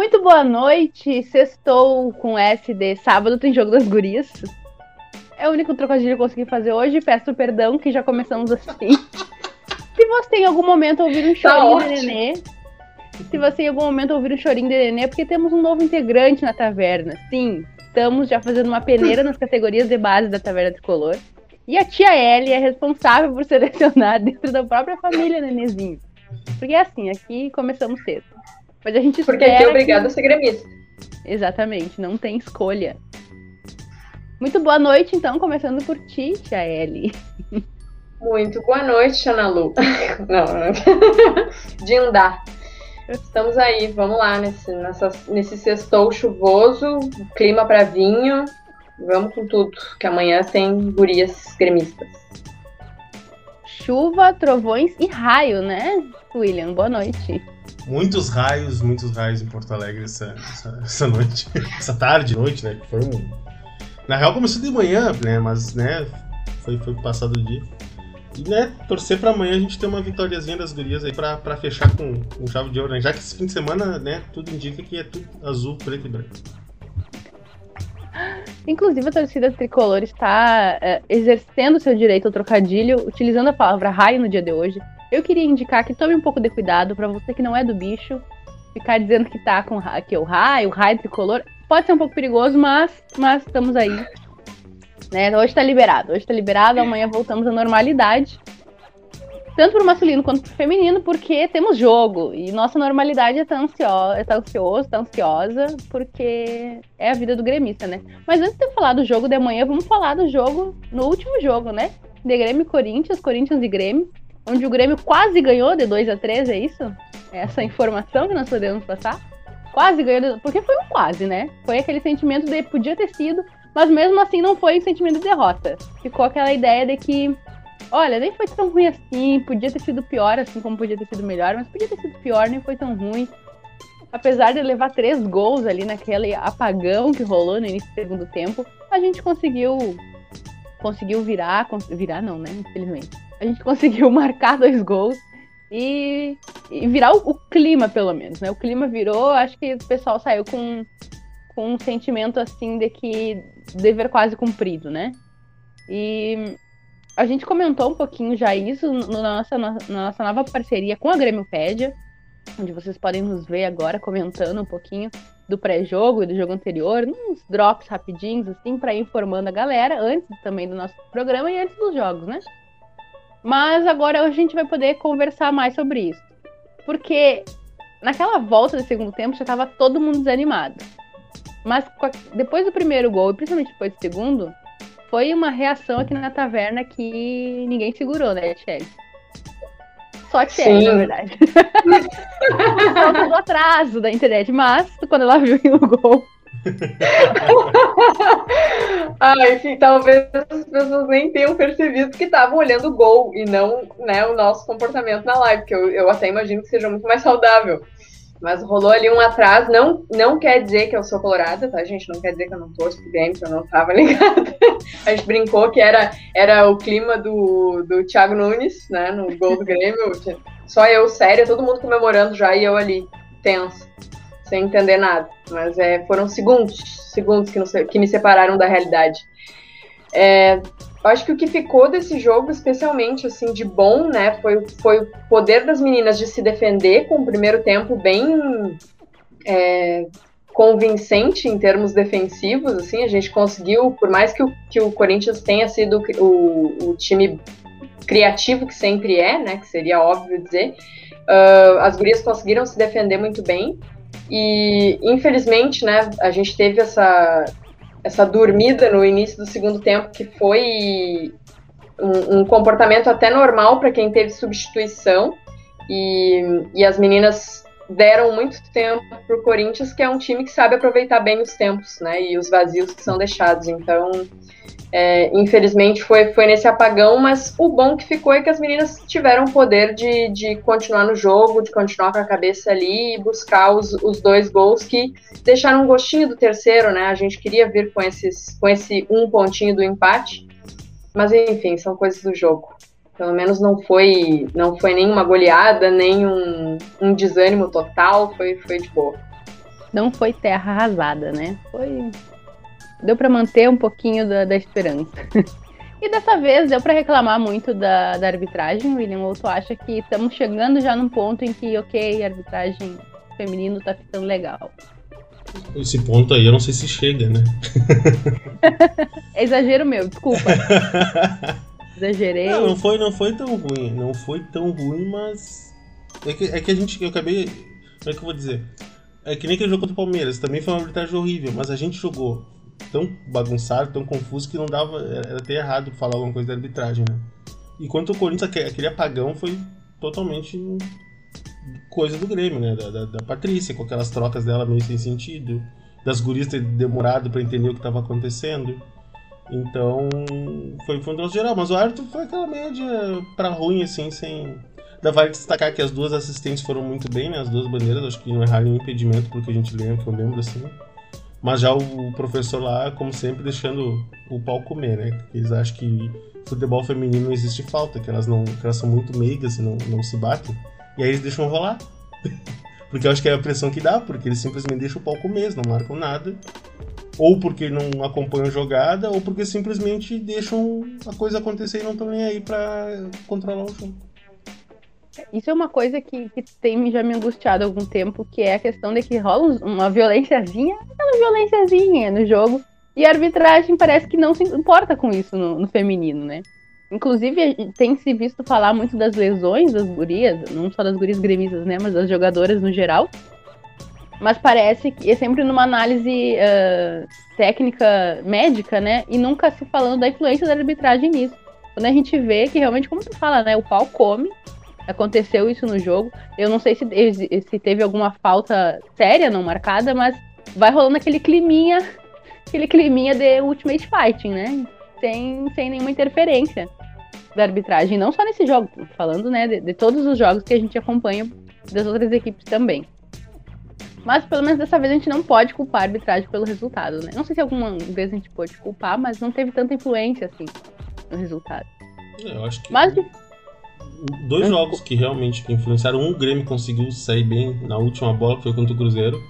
Muito boa noite. Sextou com SD. Sábado tem jogo das gurias. É o único trocadilho que eu consegui fazer hoje. Peço perdão que já começamos assim. Se você em algum momento ouvir um Tá chorinho de ótimo. nenê, se você em algum momento ouvir um chorinho de nenê, é porque temos um novo integrante na taverna. Sim, estamos já fazendo uma peneira nas categorias de base da Taverna Tricolor. E a tia Ellie é responsável por selecionar dentro da própria família Nenezinho. Porque é assim, aqui começamos cedo. Mas a gente Porque aqui é que- obrigado a ser gremista. Exatamente, não tem escolha. Muito boa noite, então, começando por ti, tia Ellie. Muito boa noite, Xanalu. Não, não. Dindá. Estamos aí, vamos lá, nesse, nessa, nesse sextou chuvoso, clima para vinho. Vamos com tudo, que amanhã tem gurias gremistas. Chuva, trovões e raio, né, William? Boa noite. Muitos raios, muitos raios em Porto Alegre essa, essa, essa noite. Essa tarde, noite, né? Foi um. Na real começou de manhã, né? Mas, né, foi, foi passado o dia. E, né, torcer pra amanhã a gente ter uma vitóriazinha das gurias aí pra, pra fechar com, com chave de ouro, né? Já que esse fim de semana, né, tudo indica que é tudo azul, preto e branco. Inclusive, a torcida tricolor está eh, exercendo seu direito ao trocadilho, utilizando a palavra raio no dia de hoje. Eu queria indicar que tome um pouco de cuidado para você que não é do bicho, ficar dizendo que tá com que o raio, o raio tricolor. Pode ser um pouco perigoso, mas, mas estamos aí. Né? Hoje tá liberado. Hoje tá liberado, amanhã voltamos à normalidade. Tanto pro masculino quanto pro feminino, porque temos jogo. E nossa normalidade é tá é tá ansioso, tá ansiosa, porque é a vida do gremista, né? Mas antes de eu falar do jogo de amanhã, vamos falar do jogo, no último jogo, né? De Grêmio e Corinthians, Corinthians e Grêmio, onde o Grêmio quase ganhou de 2 a 3 é isso? É essa informação que nós podemos passar? Quase ganhou, de... porque foi um quase, né? Foi aquele sentimento de podia ter sido, mas mesmo assim não foi um sentimento de derrota. Ficou aquela ideia de que, olha, nem foi tão ruim assim, podia ter sido pior, assim como podia ter sido melhor, mas podia ter sido pior, nem foi tão ruim apesar de levar três gols ali naquele apagão que rolou no início do segundo tempo, a gente conseguiu conseguiu virar, virar não, né? Infelizmente. A gente conseguiu marcar dois gols e, e virar o, o clima, pelo menos, né? O clima virou, acho que o pessoal saiu com, com um sentimento assim de que dever quase cumprido, né? E a gente comentou um pouquinho já isso no- na nossa, na nossa nova parceria com a Grêmiopédia, onde vocês podem nos ver agora comentando um pouquinho do pré-jogo e do jogo anterior, uns drops rapidinhos, assim, para ir informando a galera, antes também do nosso programa e antes dos jogos, né? Mas agora a gente vai poder conversar mais sobre isso. Porque naquela volta do segundo tempo já tava todo mundo desanimado. Mas depois do primeiro gol, e principalmente depois do segundo, foi uma reação aqui na taverna que ninguém segurou, né, Tchelle? Só Tchelle, Sim. na verdade. Por causa do atraso da internet, mas quando ela viu o gol, Ah, enfim, talvez as pessoas nem tenham percebido que estavam olhando o gol e não né, o nosso comportamento na live, que eu, eu até imagino que seja muito mais saudável. Mas rolou ali um atraso, não, não quer dizer que eu sou colorada, tá, gente? Não quer dizer que eu não torço pro Grêmio, que eu não tava ligada. A gente brincou que era, era o clima do, do Thiago Nunes, né, no gol do Grêmio. Só eu, séria, todo mundo comemorando já e eu ali, tenso, sem entender nada. Mas é, foram segundos, segundos que, que me separaram da realidade. É, acho que o que ficou desse jogo, especialmente assim de bom, né, foi, foi o poder das meninas de se defender com o primeiro tempo bem é, convincente em termos defensivos. Assim, a gente conseguiu, por mais que o, que o Corinthians tenha sido o, o time criativo que sempre é, né, que seria óbvio dizer, ah, as gurias conseguiram se defender muito bem. E infelizmente, né, a gente teve essa essa dormida no início do segundo tempo que foi um, um comportamento até normal para quem teve substituição e, e as meninas deram muito tempo para o Corinthians, que é um time que sabe aproveitar bem os tempos, né, e os vazios que são deixados. Então, é, infelizmente foi, foi nesse apagão, mas o bom que ficou é que as meninas tiveram o poder de, de continuar no jogo, de continuar com a cabeça ali e buscar os, os dois gols que deixaram um gostinho do terceiro, né? A gente queria vir com, esses, com esse um pontinho do empate, mas enfim, são coisas do jogo. Pelo menos não foi, não foi nenhuma goleada, nem um, um desânimo total, foi, foi de boa. não foi terra arrasada, né? Foi. Deu para manter um pouquinho da, da esperança. e dessa vez deu para reclamar muito da, da arbitragem, William? Ou tu acha que estamos chegando já num ponto em que, ok, a arbitragem feminino tá ficando legal? Esse ponto aí eu não sei se chega, né? é exagero meu, desculpa. Exagerei. Não, não foi, não foi tão ruim. Não foi tão ruim, mas. É que, é que a gente. Eu acabei. Como é que eu vou dizer? É que nem aquele jogo contra o Palmeiras. Também foi uma arbitragem horrível, mas a gente jogou tão bagunçado, tão confuso que não dava. Era até errado falar alguma coisa da arbitragem, né? Enquanto o Corinthians, aquele apagão foi totalmente coisa do Grêmio, né? Da, da, da, Patrícia, com aquelas trocas dela meio sem sentido, das gurias ter demorado para entender o que estava acontecendo. Então, foi, um troço geral. Mas o árbitro foi aquela média pra ruim, assim, sem. Da vale destacar que as duas assistentes foram muito bem, né? As duas bandeiras, acho que não erraram nenhum impedimento, porque a gente lembra, que eu lembro, assim. Mas já o professor lá, como sempre, deixando o pau comer, né? Porque eles acham que futebol feminino não existe falta, que elas, não, que elas são muito meigas e não, não se batem. E aí eles deixam rolar. porque eu acho que é a pressão que dá, porque eles simplesmente deixam o pau comer, não marcam nada. Ou porque não acompanham jogada, ou porque simplesmente deixam a coisa acontecer e não estão nem aí pra controlar o jogo. Isso é uma coisa que, que tem já me angustiado há algum tempo, que é a questão de que rola uma violênciazinha, aquela violênciazinha no jogo, e a arbitragem parece que não se importa com isso no, no feminino, né? Inclusive, tem se visto falar muito das lesões das gurias, não só das gurias gremistas, né, mas das jogadoras no geral. Mas parece que é sempre numa análise uh, técnica médica, né, e nunca se falando da influência da arbitragem nisso. Quando a gente vê que realmente, como tu fala, né, o pau come, aconteceu isso no jogo. Eu não sei se, se teve alguma falta séria não marcada, mas vai rolando aquele climinha, aquele climinha de Ultimate Fighting, né? Sem, sem nenhuma interferência da arbitragem, não só nesse jogo, falando né, de, de, todos os jogos que a gente acompanha das outras equipes também. Mas pelo menos dessa vez a gente não pode culpar a arbitragem pelo resultado, né? Não sei se alguma vez a gente pode culpar, mas não teve tanta influência assim no resultado. É, eu acho que. Mas, dois jogos que realmente influenciaram. Um, o Grêmio conseguiu sair bem na última bola, que foi contra o Cruzeiro.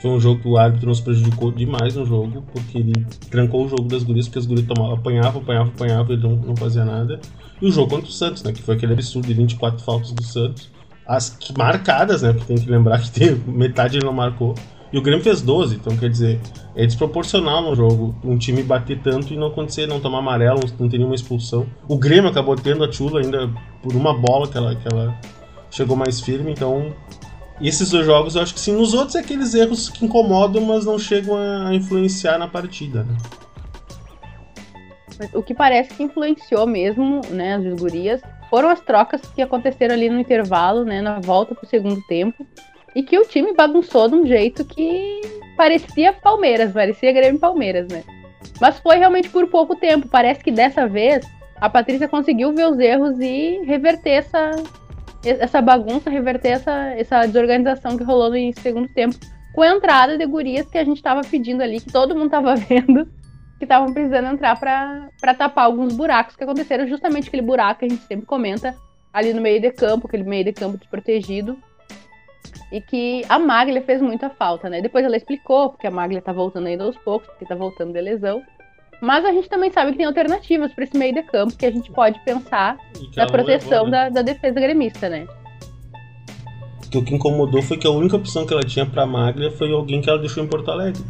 Foi um jogo que o árbitro nos prejudicou demais no jogo, porque ele trancou o jogo das gurias, porque as gurias tomavam, apanhavam, apanhavam, apanhavam, ele não, não fazia nada. E o jogo contra o Santos, né, que foi aquele absurdo de 24 faltas do Santos. As marcadas, né, porque tem que lembrar que tem, metade ele não marcou. E o Grêmio fez 12, então quer dizer, é desproporcional no jogo um time bater tanto e não acontecer, não tomar amarelo, não ter nenhuma expulsão. O Grêmio acabou tendo a Tula ainda por uma bola que ela, que ela chegou mais firme, então esses dois jogos eu acho que sim. Nos outros é aqueles erros que incomodam, mas não chegam a influenciar na partida, né? O que parece que influenciou mesmo, né, as gurias, foram as trocas que aconteceram ali no intervalo, né, na volta pro segundo tempo. E que o time bagunçou de um jeito que parecia Palmeiras, parecia Grêmio Palmeiras, né? Mas foi realmente por pouco tempo. Parece que dessa vez a Patrícia conseguiu ver os erros e reverter essa, essa bagunça, reverter essa, essa desorganização que rolou no segundo tempo, com a entrada de gurias que a gente estava pedindo ali, que todo mundo estava vendo, que estavam precisando entrar para tapar alguns buracos que aconteceram, justamente aquele buraco que a gente sempre comenta ali no meio de campo, aquele meio de campo desprotegido. E que a Maglia fez muita falta, né? Depois ela explicou, porque a Maglia tá voltando ainda aos poucos, porque tá voltando de lesão. Mas a gente também sabe que tem alternativas para esse meio de campo que a gente pode pensar na proteção levou, né? da, da, defesa gremista, né? Que o que incomodou foi que a única opção que ela tinha para Maglia foi alguém que ela deixou em Porto Alegre.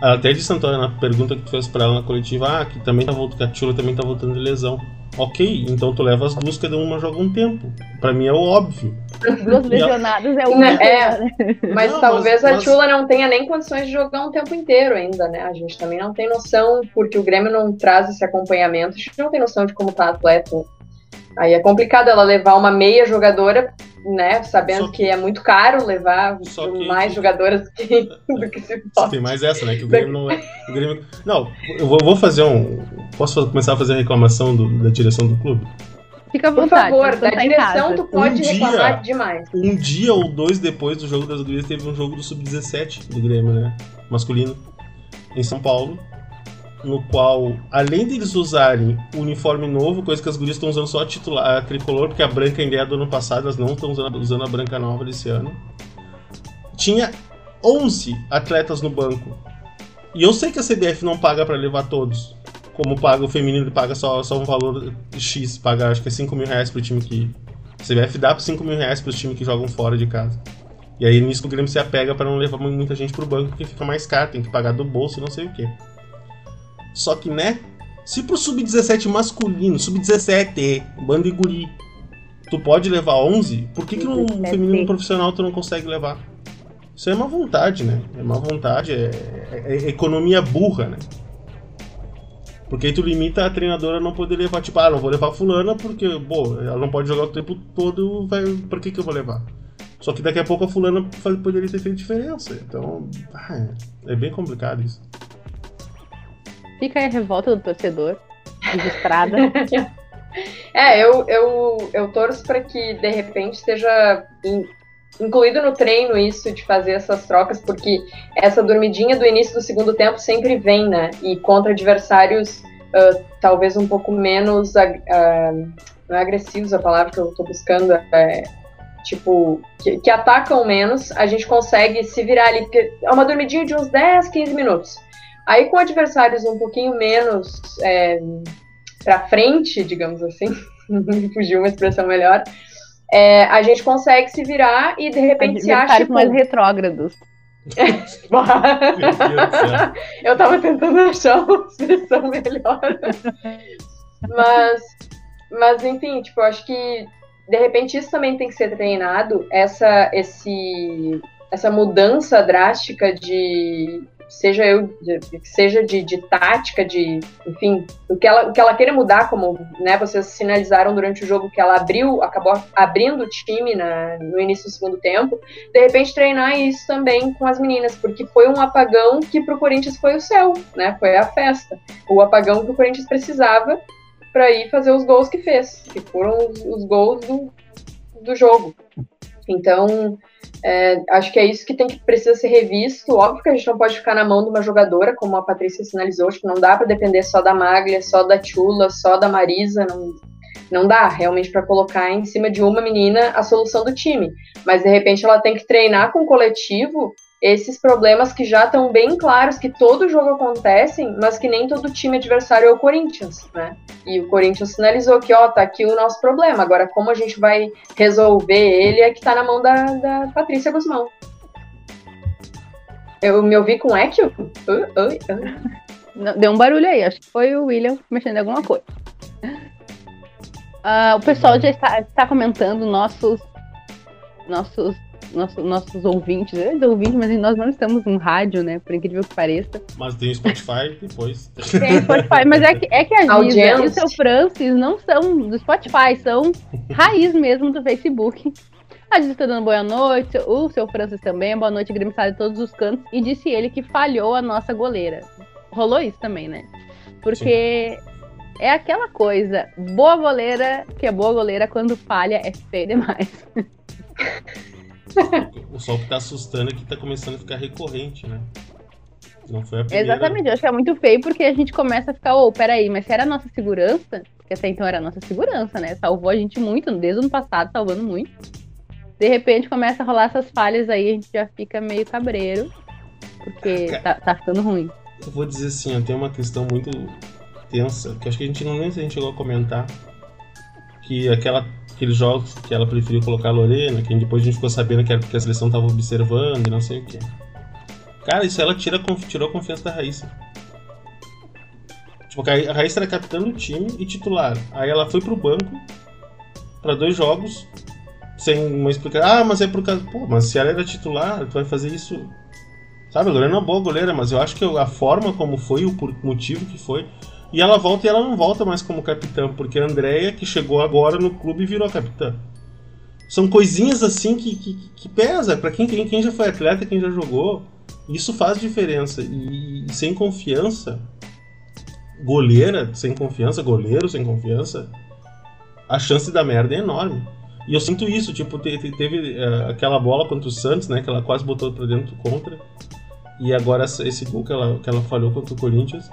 Ela até disse, Antônia, na pergunta que tu fez pra ela na coletiva, ah, que também tá voltando, que a Tchula também tá voltando de lesão. Ok, então tu leva as duas, cada uma joga um tempo. Pra mim é o óbvio. Duas lesionadas é o é, né? Mas não, talvez mas, a Tchula não tenha nem condições de jogar um tempo inteiro ainda, né? A gente também não tem noção, porque o Grêmio não traz esse acompanhamento, a gente não tem noção de como tá a atleta. Aí é complicado ela levar uma meia jogadora né? Sabendo que... que... é muito caro levar mais jogadoras que, do que se pode. Tem mais essa, né? Que o Grêmio não é. O Grêmio... Não, eu vou, vou fazer um. Posso começar a fazer a reclamação do, da direção do clube? Fica à vontade. Por favor, da direção tu pode um reclamar dia, demais. Um dia ou dois depois do jogo das gurias teve um jogo do Sub-17 do Grêmio, né? Masculino. Em São Paulo no qual, além deles usarem o uniforme novo, coisa que as gurias estão usando só a, titular, a tricolor, porque a branca ainda é do ano passado, elas não estão usando, usando a branca nova desse ano. Tinha 11 atletas no banco. E eu sei que a CBF não paga para levar todos. Como paga o feminino, paga só, só um valor X, paga acho que é 5 mil reais pro time que. A CBF dá 5 mil reais pros times que jogam fora de casa. E aí nisso o Grêmio se apega para não levar muita gente pro banco, porque fica mais caro, tem que pagar do bolso e não sei o que. Só que, né? Se pro sub-17 masculino, sub-17, bando e guri, tu pode levar 11, por que, que no feminino profissional tu não consegue levar? Isso é uma vontade, né? É uma vontade, é, é, é economia burra, né? Porque aí tu limita a treinadora a não poder levar, tipo, ah, não vou levar fulana porque, pô, ela não pode jogar o tempo todo, vai, por que que eu vou levar? Só que daqui a pouco a fulana poderia ter feito diferença. Então, ah, é bem complicado isso. Fica aí a revolta do torcedor, registrada. é, eu, eu, eu torço para que de repente seja incluído no treino isso de fazer essas trocas, porque essa dormidinha do início do segundo tempo sempre vem, né? E contra adversários uh, talvez um pouco menos uh, não é agressivos a palavra que eu estou buscando, é, tipo, que, que, atacam menos, a gente consegue se virar ali, porque é uma dormidinha de uns 10, 15 minutos. Aí com adversários um pouquinho menos é, para frente, digamos assim, fugiu uma expressão melhor, é, a gente consegue se virar e de repente se acha. Tipo... mais retrógrados. eu tava tentando achar uma expressão melhor. mas, mas enfim, tipo, eu acho que de repente isso também tem que ser treinado, essa, esse, essa mudança drástica de seja eu, de, seja de, de, tática, de, enfim, o que ela, o que ela queira mudar, como, né, vocês sinalizaram durante o jogo que ela abriu, acabou abrindo o time na, no início do segundo tempo, de repente treinar isso também com as meninas, porque foi um apagão que pro Corinthians foi o céu, né, foi a festa, o apagão que o Corinthians precisava para ir fazer os gols que fez, que foram os, os gols do, do jogo. Então, é, acho que é isso que tem que precisa ser revisto. Óbvio que a gente não pode ficar na mão de uma jogadora, como a Patrícia sinalizou, acho que não dá para depender só da Maglia, só da Chula, só da Marisa, não, não dá realmente para colocar em cima de uma menina a solução do time. Mas de repente ela tem que treinar com o coletivo esses problemas que já estão bem claros que todo jogo acontecem, mas que nem todo time adversário é o Corinthians, né? E o Corinthians sinalizou que, ó, tá aqui o nosso problema. Agora, como a gente vai resolver ele é que tá na mão da, da Patrícia Guzmão. Eu me ouvi com eco? Deu um barulho aí, acho que foi o William mexendo em alguma coisa. Uh, o pessoal já está, está comentando nossos nossos nossos, nossos ouvintes, eles ouvintes, mas nós não estamos no rádio, né? Por incrível que pareça. Mas tem Spotify depois. Tem Spotify, mas é que, é que a Giza e o seu Francis não são do Spotify, são raiz mesmo do Facebook. A Giza está dando boa noite, o seu Francis também, boa noite, Grêmio de todos os cantos, e disse ele que falhou a nossa goleira. Rolou isso também, né? Porque Sim. é aquela coisa, boa goleira, que é boa goleira, quando falha é feio demais. o sol que tá assustando é que tá começando a ficar recorrente, né? Não foi a primeira. Exatamente, eu acho que é muito feio porque a gente começa a ficar, ô, oh, peraí, mas se era a nossa segurança, porque até então era a nossa segurança, né? Salvou a gente muito, desde o ano passado, salvando muito. De repente começa a rolar essas falhas aí, a gente já fica meio cabreiro, porque tá, tá ficando ruim. Eu vou dizer assim, ó, tem uma questão muito tensa, que acho que a gente não nem se a gente chegou a comentar, que aquela aqueles jogos que ela preferiu colocar a Lorena, que depois a gente ficou sabendo que, era porque a seleção tava observando e não sei o que. Cara, isso ela tira, tirou a confiança da Raíssa. Tipo, a Raíssa era capitã do time e titular. Aí ela foi pro banco para dois jogos sem uma explicação. Ah, mas é por causa. Pô, mas se ela era titular, tu vai fazer isso. Sabe, a Lorena é uma boa goleira, mas eu acho que a forma como foi, o motivo que foi. E ela volta e ela não volta mais como capitã, porque a Andrea, que chegou agora no clube, virou capitã. São coisinhas assim que, que, que pesa. para quem, quem, quem já foi atleta, quem já jogou, isso faz diferença. E, e sem confiança, goleira sem confiança, goleiro sem confiança, a chance da merda é enorme. E eu sinto isso, tipo, teve, teve uh, aquela bola contra o Santos, né, que ela quase botou pra dentro contra. E agora esse gol que ela, que ela falhou contra o Corinthians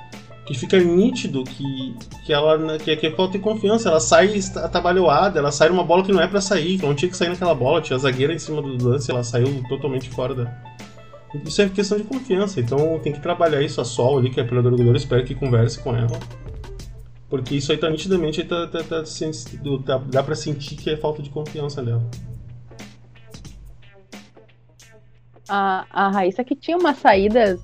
que fica nítido que, que ela que, que falta de confiança. Ela sai atabalhoada, ela sai numa bola que não é para sair, que não tinha que sair naquela bola, tinha a zagueira em cima do lance, ela saiu totalmente fora da. Isso é questão de confiança, então tem que trabalhar isso. A Sol ali, que é a do goleiro, espero que converse com ela. Porque isso aí tá nitidamente, tá, tá, tá, tá, dá pra sentir que é falta de confiança dela. A, a Raíssa que tinha umas saídas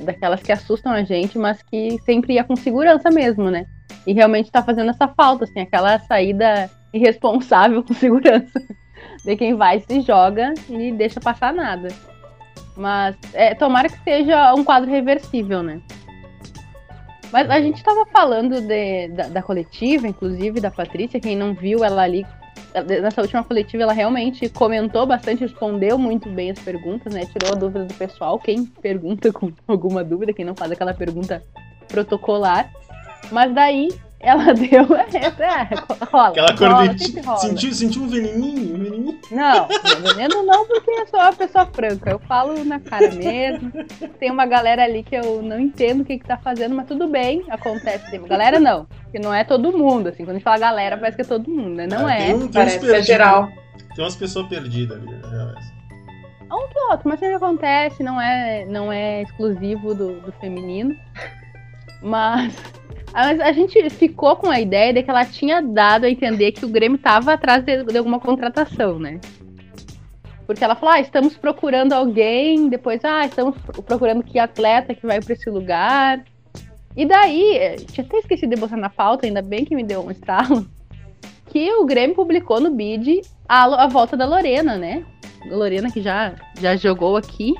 daquelas que assustam a gente, mas que sempre ia com segurança mesmo, né? E realmente tá fazendo essa falta, assim, aquela saída irresponsável com segurança. De quem vai, se joga e deixa passar nada. Mas é, tomara que seja um quadro reversível, né? Mas a gente estava falando de, da, da, coletiva, inclusive, da Patrícia, quem não viu ela ali. Nessa última coletiva, ela realmente comentou bastante, respondeu muito bem as perguntas, né? Tirou a dúvida do pessoal. Quem pergunta com alguma dúvida, quem não faz aquela pergunta protocolar. Mas daí ela deu. É, rola. Aquela cornetinha. Sentiu, sentiu um veneninho, um veneninho? Não, veneno não, porque eu sou uma pessoa franca. Eu falo na cara mesmo. Tem uma galera ali que eu não entendo o que, que tá fazendo, mas tudo bem, acontece. Tem uma galera não. Que não é todo mundo, assim. Quando a gente fala galera, parece que é todo mundo, né? Não é. Tem, um, tem parece é geral. Tem umas pessoas perdidas ali, né? Um que outro, mas sempre acontece, não é, não é exclusivo do, do feminino. Mas mas a gente ficou com a ideia de que ela tinha dado a entender que o Grêmio estava atrás de, de, alguma contratação, né? Porque ela falou, ah, estamos procurando alguém, depois, ah, estamos procurando que atleta que vai para esse lugar. E daí, tinha até esquecido de botar na pauta, ainda bem que me deu um estalo, que o Grêmio publicou no BID a, a volta da Lorena, né? A Lorena que já, já jogou aqui.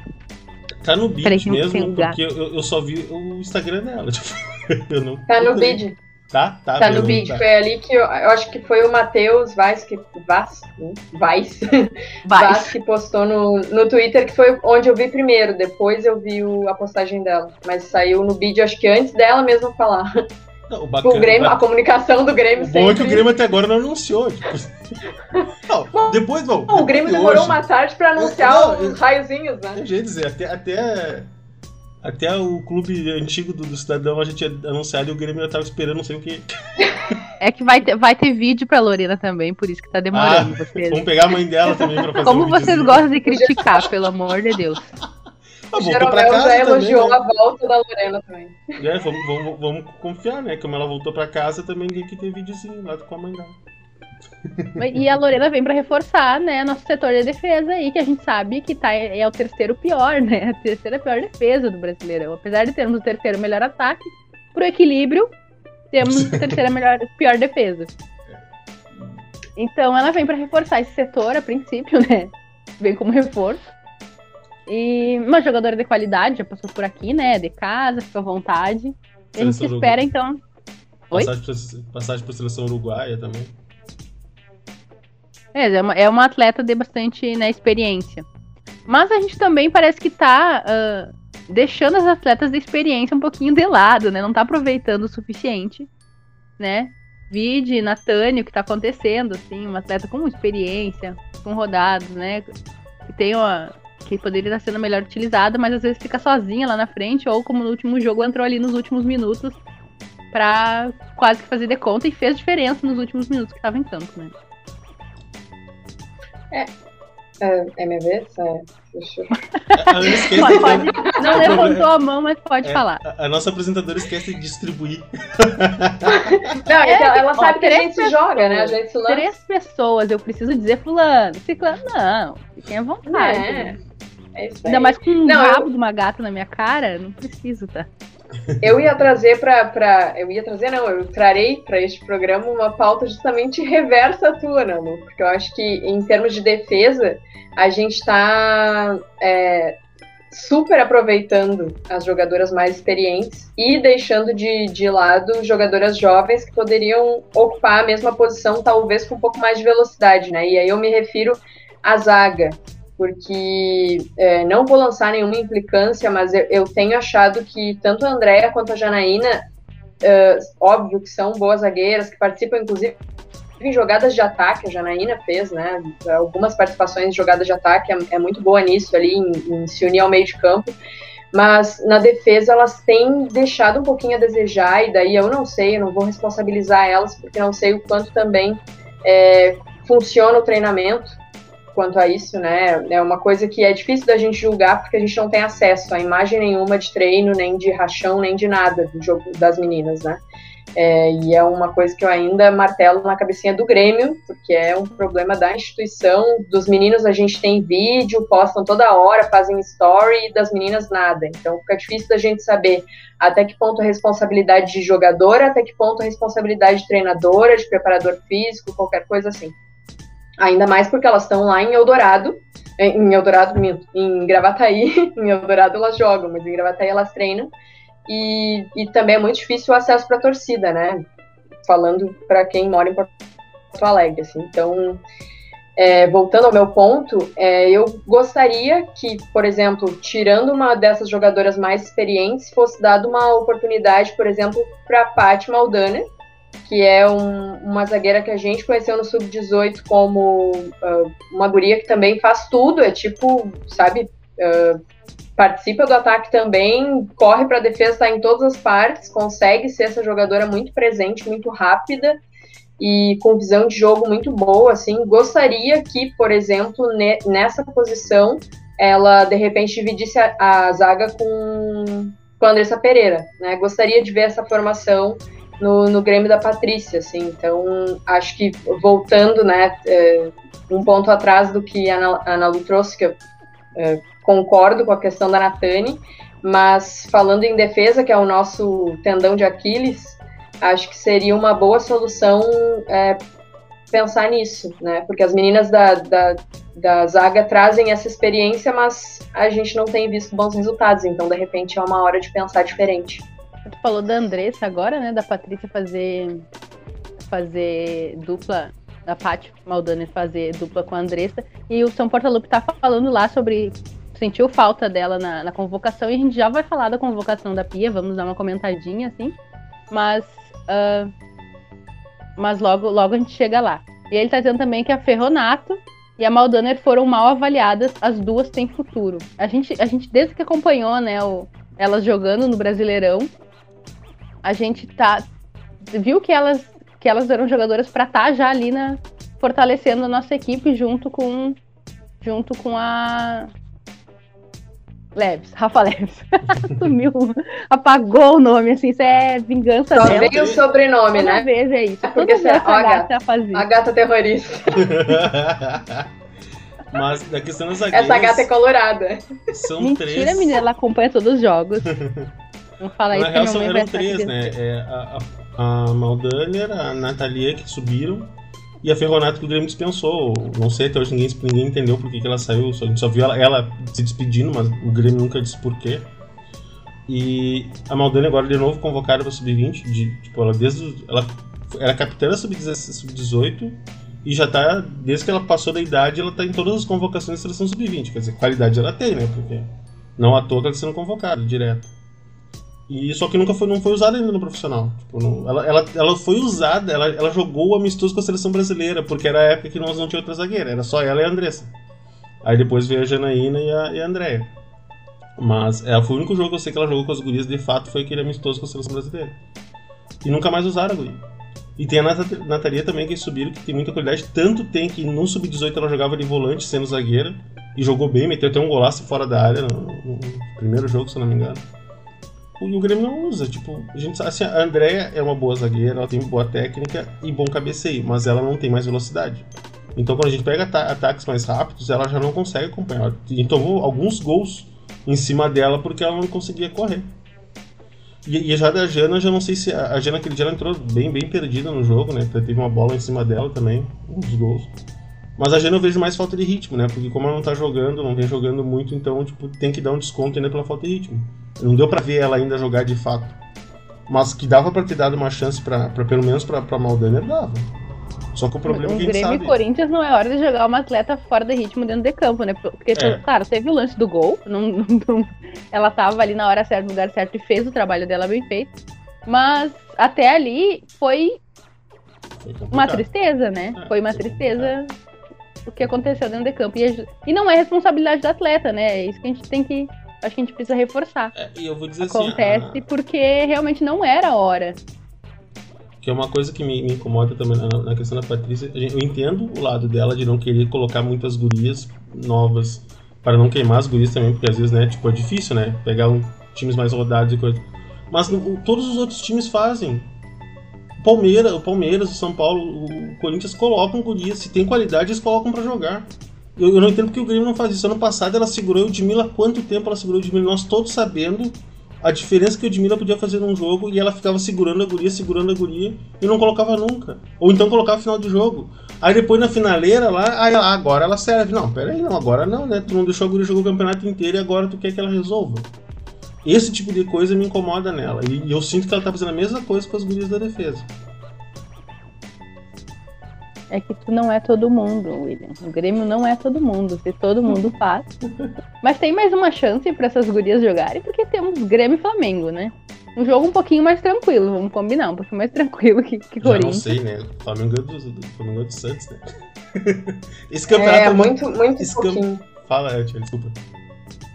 Tá no BID mesmo, porque eu, eu, só vi o Instagram dela. Tipo. eu não tá no bid. Tá, tá. Tá no bid. Tá. Foi ali que eu, eu, acho que foi o Matheus Vaz que. Vaz? Vaz. Vaz que postou no, no Twitter, que foi onde eu vi primeiro. Depois eu vi o, a postagem dela. Mas saiu no bid, acho que antes dela mesmo falar. Não, o, bacana, o Grêmio, a comunicação do Grêmio. O sempre... bom é que o Grêmio até agora não anunciou. Tipo... não, bom, depois, bom, o Grêmio demorou hoje... uma tarde pra anunciar eu, não, os raiozinhos, né? Eu ia dizer, até, até até o clube antigo do, do Cidadão a gente tinha anunciado e o Grêmio já tava esperando não sei o que. É que vai ter, vai ter vídeo pra Lorena também, por isso que tá demorando. Ah, vocês. Vamos pegar a mãe dela também pra fazer Como um vocês gostam de criticar, pelo amor de Deus. Ah, Jeromel já elogiou também, né? a volta da Lorena também. É, vamos, vamos, vamos confiar, né? Como ela voltou pra casa, também tem que ter videozinho lá com a mãe dela. E a Lorena vem para reforçar, né, nosso setor de defesa aí, que a gente sabe que tá, é o terceiro pior, né? A terceira pior defesa do Brasileirão. Apesar de termos o terceiro melhor ataque, pro equilíbrio, temos a terceira melhor, pior defesa. Então ela vem para reforçar esse setor a princípio, né? Vem como reforço. E uma jogadora de qualidade, já passou por aqui, né? De casa, fica à vontade. a gente espera, então. Passagem para passagem pra seleção uruguaia também. É, é uma, é uma atleta de bastante né, experiência. Mas a gente também parece que tá uh, deixando as atletas de experiência um pouquinho de lado, né? Não tá aproveitando o suficiente, né? Vide Natânia, o que tá acontecendo, assim, uma atleta com experiência, com rodados, né? Que tem uma. Que poderia estar sendo melhor utilizada, mas às vezes fica sozinha lá na frente, ou como no último jogo entrou ali nos últimos minutos pra quase que fazer de conta e fez diferença nos últimos minutos que estava em campo, né? É. É, é minha vez? É. Deixa eu... pode, pode, não levantou a mão, mas pode é, falar. A, a, nossa apresentadora esquece de distribuir. Não, é, ela, ela sabe que a gente pessoas, joga, né? A gente lança. Três pessoas, eu preciso dizer fulano, ciclano. Não, fiquem à vontade. É, é isso aí. Ainda mais com um não, rabo eu... de uma gata na minha cara, não preciso, tá? Eu ia trazer para. Eu ia trazer, não, eu trarei para este programa uma pauta justamente reversa à tua, Nando. Porque eu acho que, em termos de defesa, a gente está é, super aproveitando as jogadoras mais experientes e deixando de, de lado jogadoras jovens que poderiam ocupar a mesma posição, talvez com um pouco mais de velocidade, né? E aí eu me refiro à zaga porque é, não vou lançar nenhuma implicância, mas eu, eu, tenho achado que tanto a Andrea quanto a Janaína, é, óbvio que são boas zagueiras, que participam inclusive em jogadas de ataque, a Janaína fez, né? Algumas participações em jogadas de ataque, é, é muito boa nisso ali, em, em se unir ao meio de campo mas na defesa elas têm deixado um pouquinho a desejar, e daí eu não sei, eu não vou responsabilizar elas, porque não sei o quanto também é, funciona o treinamento, quanto a isso, né? É uma coisa que é difícil da gente julgar porque a gente não tem acesso a imagem nenhuma de treino, nem de rachão, nem de nada do jogo das meninas, né? É, e é uma coisa que eu ainda martelo na cabecinha do Grêmio, porque é um problema da instituição. Dos meninos a gente tem vídeo, postam toda hora, fazem story, das meninas nada. Então fica difícil da gente saber até que ponto a responsabilidade de jogadora, até que ponto a responsabilidade de treinadora, de preparador físico, qualquer coisa assim. Ainda mais porque elas estão lá em Eldorado, em Eldorado, em Gravataí, em Eldorado elas jogam, mas em Gravataí elas treinam. E, e também é muito difícil o acesso para a torcida, né? Falando para quem mora em Porto Alegre, assim. Então, é, voltando ao meu ponto, é, eu gostaria que, por exemplo, tirando uma dessas jogadoras mais experientes, fosse dado uma oportunidade, por exemplo, para a Paty Maldana, que é um, uma zagueira que a gente conheceu no Sub-18 como uh, uma guria que também faz tudo, é tipo, sabe, uh, participa do ataque também, corre para a defesa, está em todas as partes, consegue ser essa jogadora muito presente, muito rápida e com visão de jogo muito boa, assim. Gostaria que, por exemplo, nessa posição, ela de repente dividisse a, a zaga com, com a Andressa Pereira, né? Gostaria de ver essa formação no, no Grêmio da Patrícia, assim. Então, acho que voltando, né, é, um ponto atrás do que a Ana, Lu trouxe, que eu é, concordo com a questão da Natane, mas falando em defesa, que é o nosso tendão de Aquiles, acho que seria uma boa solução é, pensar nisso, né? Porque as meninas da, da, da zaga trazem essa experiência, mas a gente não tem visto bons resultados, então de repente é uma hora de pensar diferente. Tu falou da Andressa agora, né? Da Patrícia fazer fazer dupla da Paty Maldani fazer dupla com a Andressa. E o São Portalupe tá falando lá sobre. Sentiu falta dela na, na, convocação e a gente já vai falar da convocação da Pia, vamos dar uma comentadinha assim. Mas. Uh, mas logo, logo a gente chega lá. E ele tá dizendo também que a Ferronato e a Maldaner foram mal avaliadas, as duas têm futuro. A gente, a gente desde que acompanhou, né, o, elas jogando no Brasileirão, a gente tá viu que elas que elas eram jogadoras para estar tá já ali na fortalecendo a nossa equipe junto com junto com a Leves, Rafa Leves. Sumiu, apagou o nome, assim, isso é vingança Só dela. veio o sobrenome, Toda né? vez é isso. Porque você, é a, gata, fazia. a gata terrorista. Mas da questão das zagueiras... Essa gata é colorada. São Mentira, três... menina, ela acompanha todos os jogos. Não fala Na isso real, que são, eram três, né? É, a, a, a Maldaner, a Natalia que subiram e a Ferronato que o Grêmio dispensou. Não sei, até hoje ninguém, ninguém entendeu por que, que ela saiu. A gente só viu ela, ela, se despedindo, mas o Grêmio nunca disse por quê. E a Maldani agora de novo convocada para sub-20, de, tipo, ela desde ela era capitã da sub-18 e já tá desde que ela passou da idade, ela tá em todas as convocações da seleção sub-20, quer dizer, qualidade ela tem, né? Porque não à toa que ela tá sendo convocada direto. E só que nunca foi, não foi usada ainda no profissional. Tipo, não, ela, ela, ela foi usada, ela, ela jogou o amistoso com a seleção brasileira, porque era a época que nós não tinha outra zagueira, era só ela e a Andressa. Aí depois veio a Janaína e a, e a Andrea. Mas é, foi o único jogo que eu sei que ela jogou com as gurias, de fato, foi aquele amistoso com a seleção brasileira. E nunca mais usaram a guria. E tem a Natalia também, que subiram, que tem muita qualidade. Tanto tem que no Sub-18 ela jogava de volante, sendo zagueira, e jogou bem, meteu até um golaço fora da área no, no primeiro jogo, se eu não me engano e o Grêmio não usa. Tipo, a gente assim, a Andrea é uma boa zagueira, ela tem boa técnica e bom cabeceio, mas ela não tem mais velocidade. Então quando a gente pega ataques mais rápidos, ela já não consegue acompanhar. E tomou alguns gols em cima dela porque ela não conseguia correr. E, e já da Jana, já não sei se. A, a Jana aquele dia ela entrou bem, bem perdida no jogo, né? Teve uma bola em cima dela também, uns gols. Mas a Jana eu vejo mais falta de ritmo, né? Porque como ela não tá jogando, não vem jogando muito, então tipo, tem que dar um desconto ainda pela falta de ritmo. Não deu para ver ela ainda jogar de fato. Mas que dava para ter dado uma chance para pelo menos para pra Maldaner, dava. Só que o problema é que a gente Grêmio sabe... e Corinthians não é hora de jogar uma atleta fora de ritmo dentro de campo, né? Porque, é. claro, teve o lance do gol, não, não, ela tava ali na hora certa, no lugar certo e fez o trabalho dela bem feito. Mas até ali foi, foi uma tristeza, né? É, foi uma tristeza o que aconteceu dentro de campo. E, e não é responsabilidade do atleta, né? É isso que a gente tem que acho que a gente precisa reforçar. É, e eu vou dizer Acontece assim, porque realmente não era a hora. que é uma coisa que me, me incomoda também na, na, questão da Patrícia. Eu entendo o lado dela de não querer colocar muitas gurias novas para não queimar as gurias também, porque às vezes, né, tipo, é difícil, né, pegar um, times mais rodados e coisa. Mas todos os outros times fazem. O Palmeiras, o Palmeiras, o São Paulo, o Corinthians colocam gurias, se tem qualidade, eles colocam para jogar. Eu, eu, não entendo porque o Grêmio não faz isso. Ano passado ela segurou o Edmila, quanto tempo ela segurou o Edmila? Nós todos sabendo a diferença que o Edmila podia fazer num jogo e ela ficava segurando a guria, segurando a guria e não colocava nunca. Ou então colocava final do jogo. Aí depois na finaleira lá, aí, agora ela serve. Não, pera aí, não, agora não, né? Tu não deixou a guria jogar o campeonato inteiro e agora tu quer que ela resolva. Esse tipo de coisa me incomoda nela. E, eu sinto que ela tá fazendo a mesma coisa com as gurias da defesa. É que tu não é todo mundo, William. O Grêmio não é todo mundo. Se todo mundo faz. Mas tem mais uma chance para essas gurias jogarem, porque temos Grêmio e Flamengo, né? Um jogo um pouquinho mais tranquilo, vamos combinar, um pouquinho mais tranquilo que, que Corinthians. Já não sei, né? Flamengo é do, do, Flamengo é do Santos, né? Esse campeonato é, é muito, muito esse pouquinho. Camp... Fala, Tia, desculpa.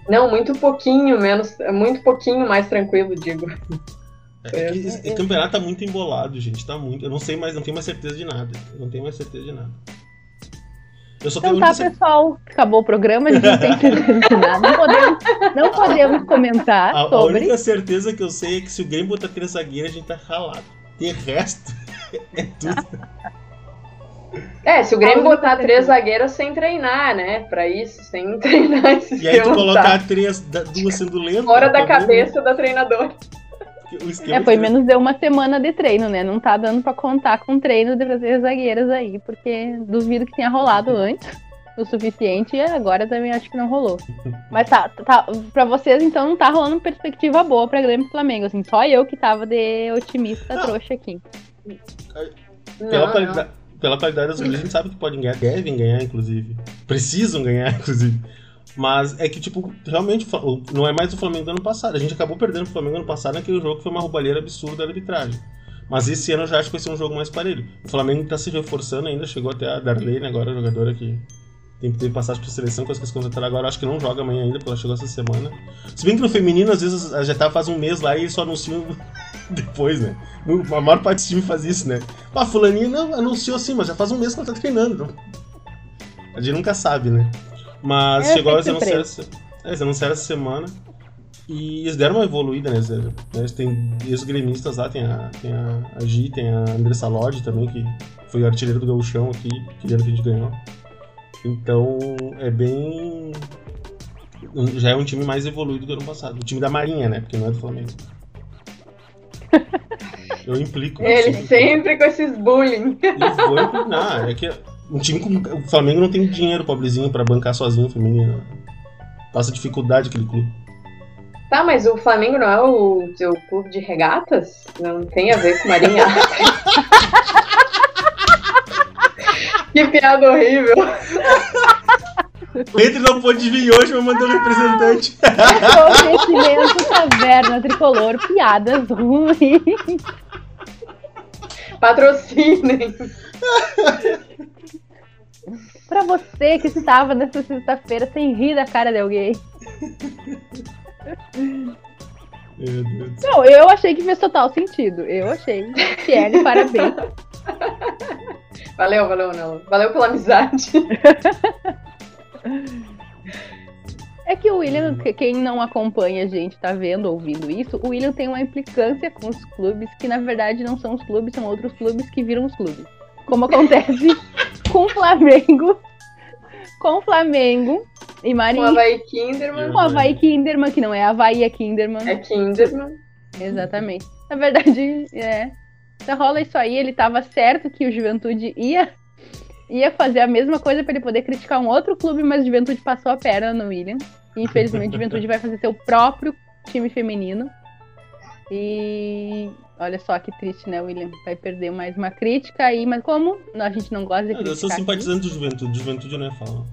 Não, muito pouquinho menos, muito pouquinho mais tranquilo, digo. É, que esse campeonato tá muito embolado, gente. Tá muito. Eu não sei mais, não tenho mais certeza de nada. Eu não tenho mais certeza de nada. Eu só então tá, pessoal. Acabou o programa, a gente não tem certeza de nada. Não podemos, não podemos comentar a, sobre. A única certeza que eu sei é que se o Grêmio botar três zagueiros, a gente tá ralado. De resto, é tudo. É, se o Grêmio botar três zagueiras sem treinar, né? Pra isso, sem treinar esse E aí tu colocar três, duas sendo lento. Fora da cabeça da treinadora. É, foi menos de uma semana de treino, né? Não tá dando pra contar com treino de fazer zagueiras aí, porque duvido que tenha rolado antes o suficiente e agora também acho que não rolou. Mas tá, tá, pra vocês então não tá rolando perspectiva boa pra Grêmio e Flamengo, assim, só eu que tava de otimista não. trouxa aqui. Pela, não, qualidade, não. Pela qualidade das a gente sabe que podem ganhar, devem ganhar, inclusive. Precisam ganhar, inclusive. Mas é que, tipo, realmente não é mais o Flamengo do ano passado. A gente acabou perdendo o Flamengo ano passado naquele jogo que foi uma roubalheira absurda da arbitragem. Mas esse ano eu já acho que vai ser um jogo mais parelho. O Flamengo está se reforçando ainda, chegou até a Darlene agora, a jogadora que tem que ter passagem para seleção, as que se agora. Acho que não joga amanhã ainda, porque ela chegou essa semana. Se bem que no feminino, às vezes, já tá faz um mês lá e só anunciam depois, né? A maior parte dos times faz isso, né? Ah, fulaninha não, anunciou assim, mas já faz um mês que ela tá treinando. Então... A gente nunca sabe, né? Mas é, chegou eles anunciaram, é, eles anunciaram essa semana. E eles deram uma evoluída, né? Eles têm ex-gremistas lá, tem a, tem a, a Gi, tem a Andressa Lodge também, que foi artilheiro do Gauchão aqui, que ano que a gente ganhou. Então é bem. Já é um time mais evoluído do que ano passado. O time da Marinha, né? Porque não é do Flamengo. Eu implico. Ele sempre com esses bullying. Implicar. É que um time com. O Flamengo não tem dinheiro, pobrezinho, para bancar sozinho o feminino. Passa dificuldade aquele clube. Tá, mas o Flamengo não é o seu clube de regatas? Não tem a ver com Marinha. que piada horrível. Entre não pôde vir hoje, mas mandou representante. Oferecimento Caverna Tricolor, piadas ruins. Patrocinem. Pra você que estava nessa sexta-feira sem rir da cara de alguém. Meu Deus. Não, eu achei que fez total sentido. Eu achei. Tiele, parabéns. Valeu, valeu, não. Valeu pela amizade. É que o William, quem não acompanha a gente, tá vendo, ouvindo isso, o William tem uma implicância com os clubes que na verdade não são os clubes, são outros clubes que viram os clubes. Como acontece com o Flamengo, com o Flamengo e Marinho. Com o Havaí Kinderman. Com o Havaí Kinderman, que não é Havaí, é Kinderman. É Kinderman. Exatamente. Na verdade, é. Se rola isso aí, ele tava certo que o Juventude ia ia fazer a mesma coisa para ele poder criticar um outro clube, mas o Juventude passou a perna no William. E infelizmente o Juventude vai fazer seu próprio time feminino. E olha só que triste, né, William? Vai perder mais uma crítica aí, mas como a gente não gosta de criticar. Eu sou simpatizante aqui. do Juventude, Juventude não é fala.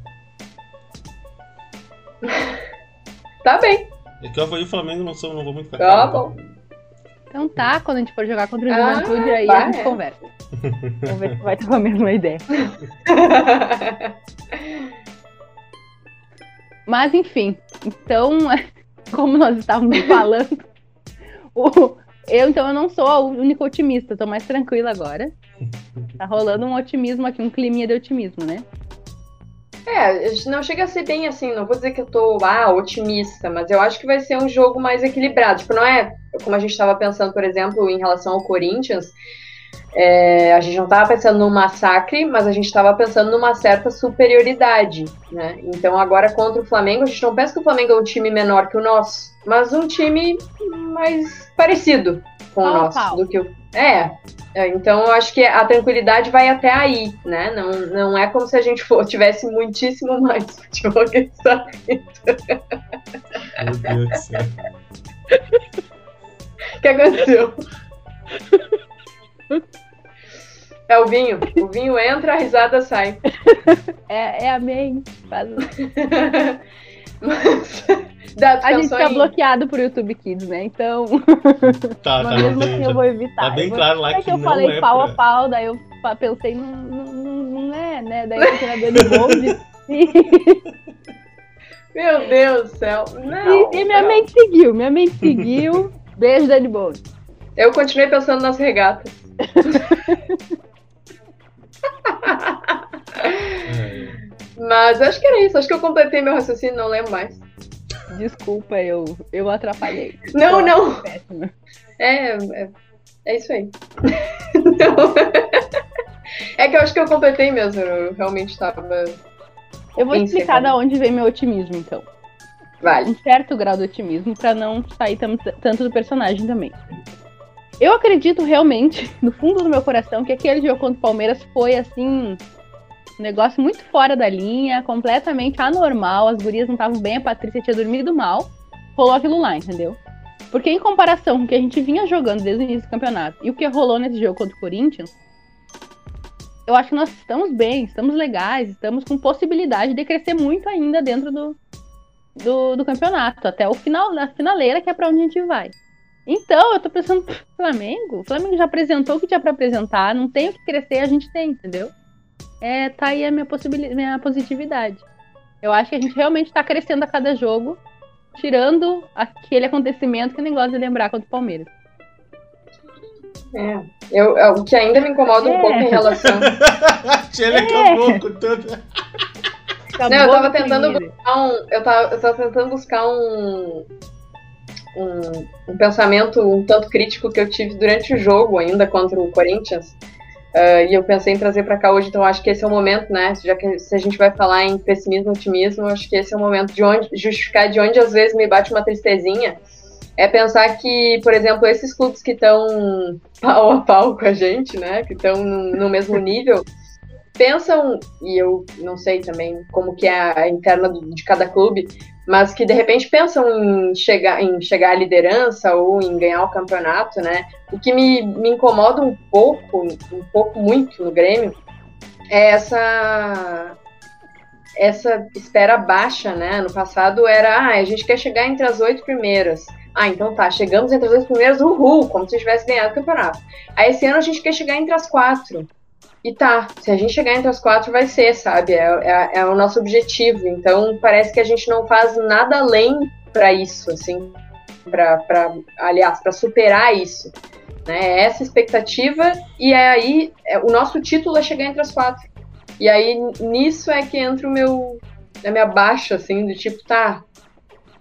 tá bem. É que eu e o Flamengo não, sou, não vou muito Tá bom. Então tá, quando a gente for jogar contra o ah, Juventude, aí vai, a gente é. conversa. Vamos ver se vai ter a mesma ideia. Mas enfim, então, como nós estávamos falando, o, Eu, então, eu não sou a única otimista, tô mais tranquila agora. Tá rolando um otimismo aqui, um climinha de otimismo, né? É, não chega a ser bem assim, não vou dizer que eu tô ah, otimista, mas eu acho que vai ser um jogo mais equilibrado. Tipo, não é como a gente estava pensando, por exemplo, em relação ao Corinthians. É, a gente não estava pensando num massacre, mas a gente estava pensando numa certa superioridade, né? Então agora contra o Flamengo, a gente não pensa que o Flamengo é um time menor que o nosso, mas um time mais parecido com o nosso do que o. É, é, então eu acho que a tranquilidade vai até aí, né? Não, não é como se a gente for, tivesse muitíssimo mais futebol que essa Meu Deus do céu. O que aconteceu? É o vinho. O vinho entra, a risada sai. É, é amém. Faz... A gente tá aí. bloqueado por YouTube Kids, né? Então. Tá, tá. mesmo assim eu vou evitar. Tá bem claro lá é que, que eu não falei é pau pra... a pau, daí eu pensei, não, não, não é, né? Daí eu na Dani Gold. Meu Deus do céu. Não, e, e minha não. mente seguiu, minha mente seguiu. Beijo, Dani Bold. Eu continuei pensando nas regatas. Mas acho que era isso. Acho que eu completei meu raciocínio, não lembro mais. Desculpa, eu, eu atrapalhei. Não, não. É, é, é, isso aí. é que eu acho que eu completei mesmo. Eu realmente estava. Eu vou explicar da onde vem meu otimismo, então. Vale. Um certo grau de otimismo para não sair tanto do personagem também. Eu acredito realmente, no fundo do meu coração, que aquele jogo contra o Palmeiras foi assim um negócio muito fora da linha, completamente anormal. As gurias não estavam bem, a Patrícia tinha dormido mal. Rolou aquilo lá, entendeu? Porque em comparação com o que a gente vinha jogando desde o início do campeonato e o que rolou nesse jogo contra o Corinthians, eu acho que nós estamos bem, estamos legais, estamos com possibilidade de crescer muito ainda dentro do, do, do campeonato, até o final, da finaleira, que é para onde a gente vai. Então, eu tô pensando, Flamengo, o Flamengo já apresentou o que tinha para apresentar, não tem o que crescer, a gente tem, entendeu? É, tá aí a minha, possibilidade, minha positividade. Eu acho que a gente realmente está crescendo a cada jogo, tirando aquele acontecimento que eu nem gosto de lembrar contra o Palmeiras. É, eu, eu, o que ainda me incomoda é. um pouco em relação. Ele é. acabou com tudo. Não, eu tava tentando buscar um. Eu tava, eu tava tentando buscar um, um, um, pensamento um tanto crítico que eu tive durante o jogo ainda contra o Corinthians. Uh, e eu pensei em trazer para cá hoje, então acho que esse é o momento, né? Já que se a gente vai falar em pessimismo otimismo, acho que esse é o momento de onde justificar de onde às vezes me bate uma tristezinha. É pensar que, por exemplo, esses clubes que estão pau a pau com a gente, né? Que estão no mesmo nível, pensam, e eu não sei também como que é a interna de cada clube, mas que de repente pensam em chegar, em chegar à liderança ou em ganhar o campeonato, né? O que me, me incomoda um pouco, um pouco muito no Grêmio, é essa essa espera baixa, né? No passado era, ah, a gente quer chegar entre as oito primeiras. Ah, então tá, chegamos entre as oito primeiras, uhul, como se tivesse ganhado o campeonato. Aí esse ano a gente quer chegar entre as quatro. E tá, se a gente chegar entre as quatro, vai ser, sabe? É, é, é o nosso objetivo. Então, parece que a gente não faz nada além para isso, assim, para, aliás, para superar isso. Né? É essa expectativa, e é aí, é, o nosso título é chegar entre as quatro. E aí, nisso é que entra o meu, a minha baixa, assim, do tipo, tá,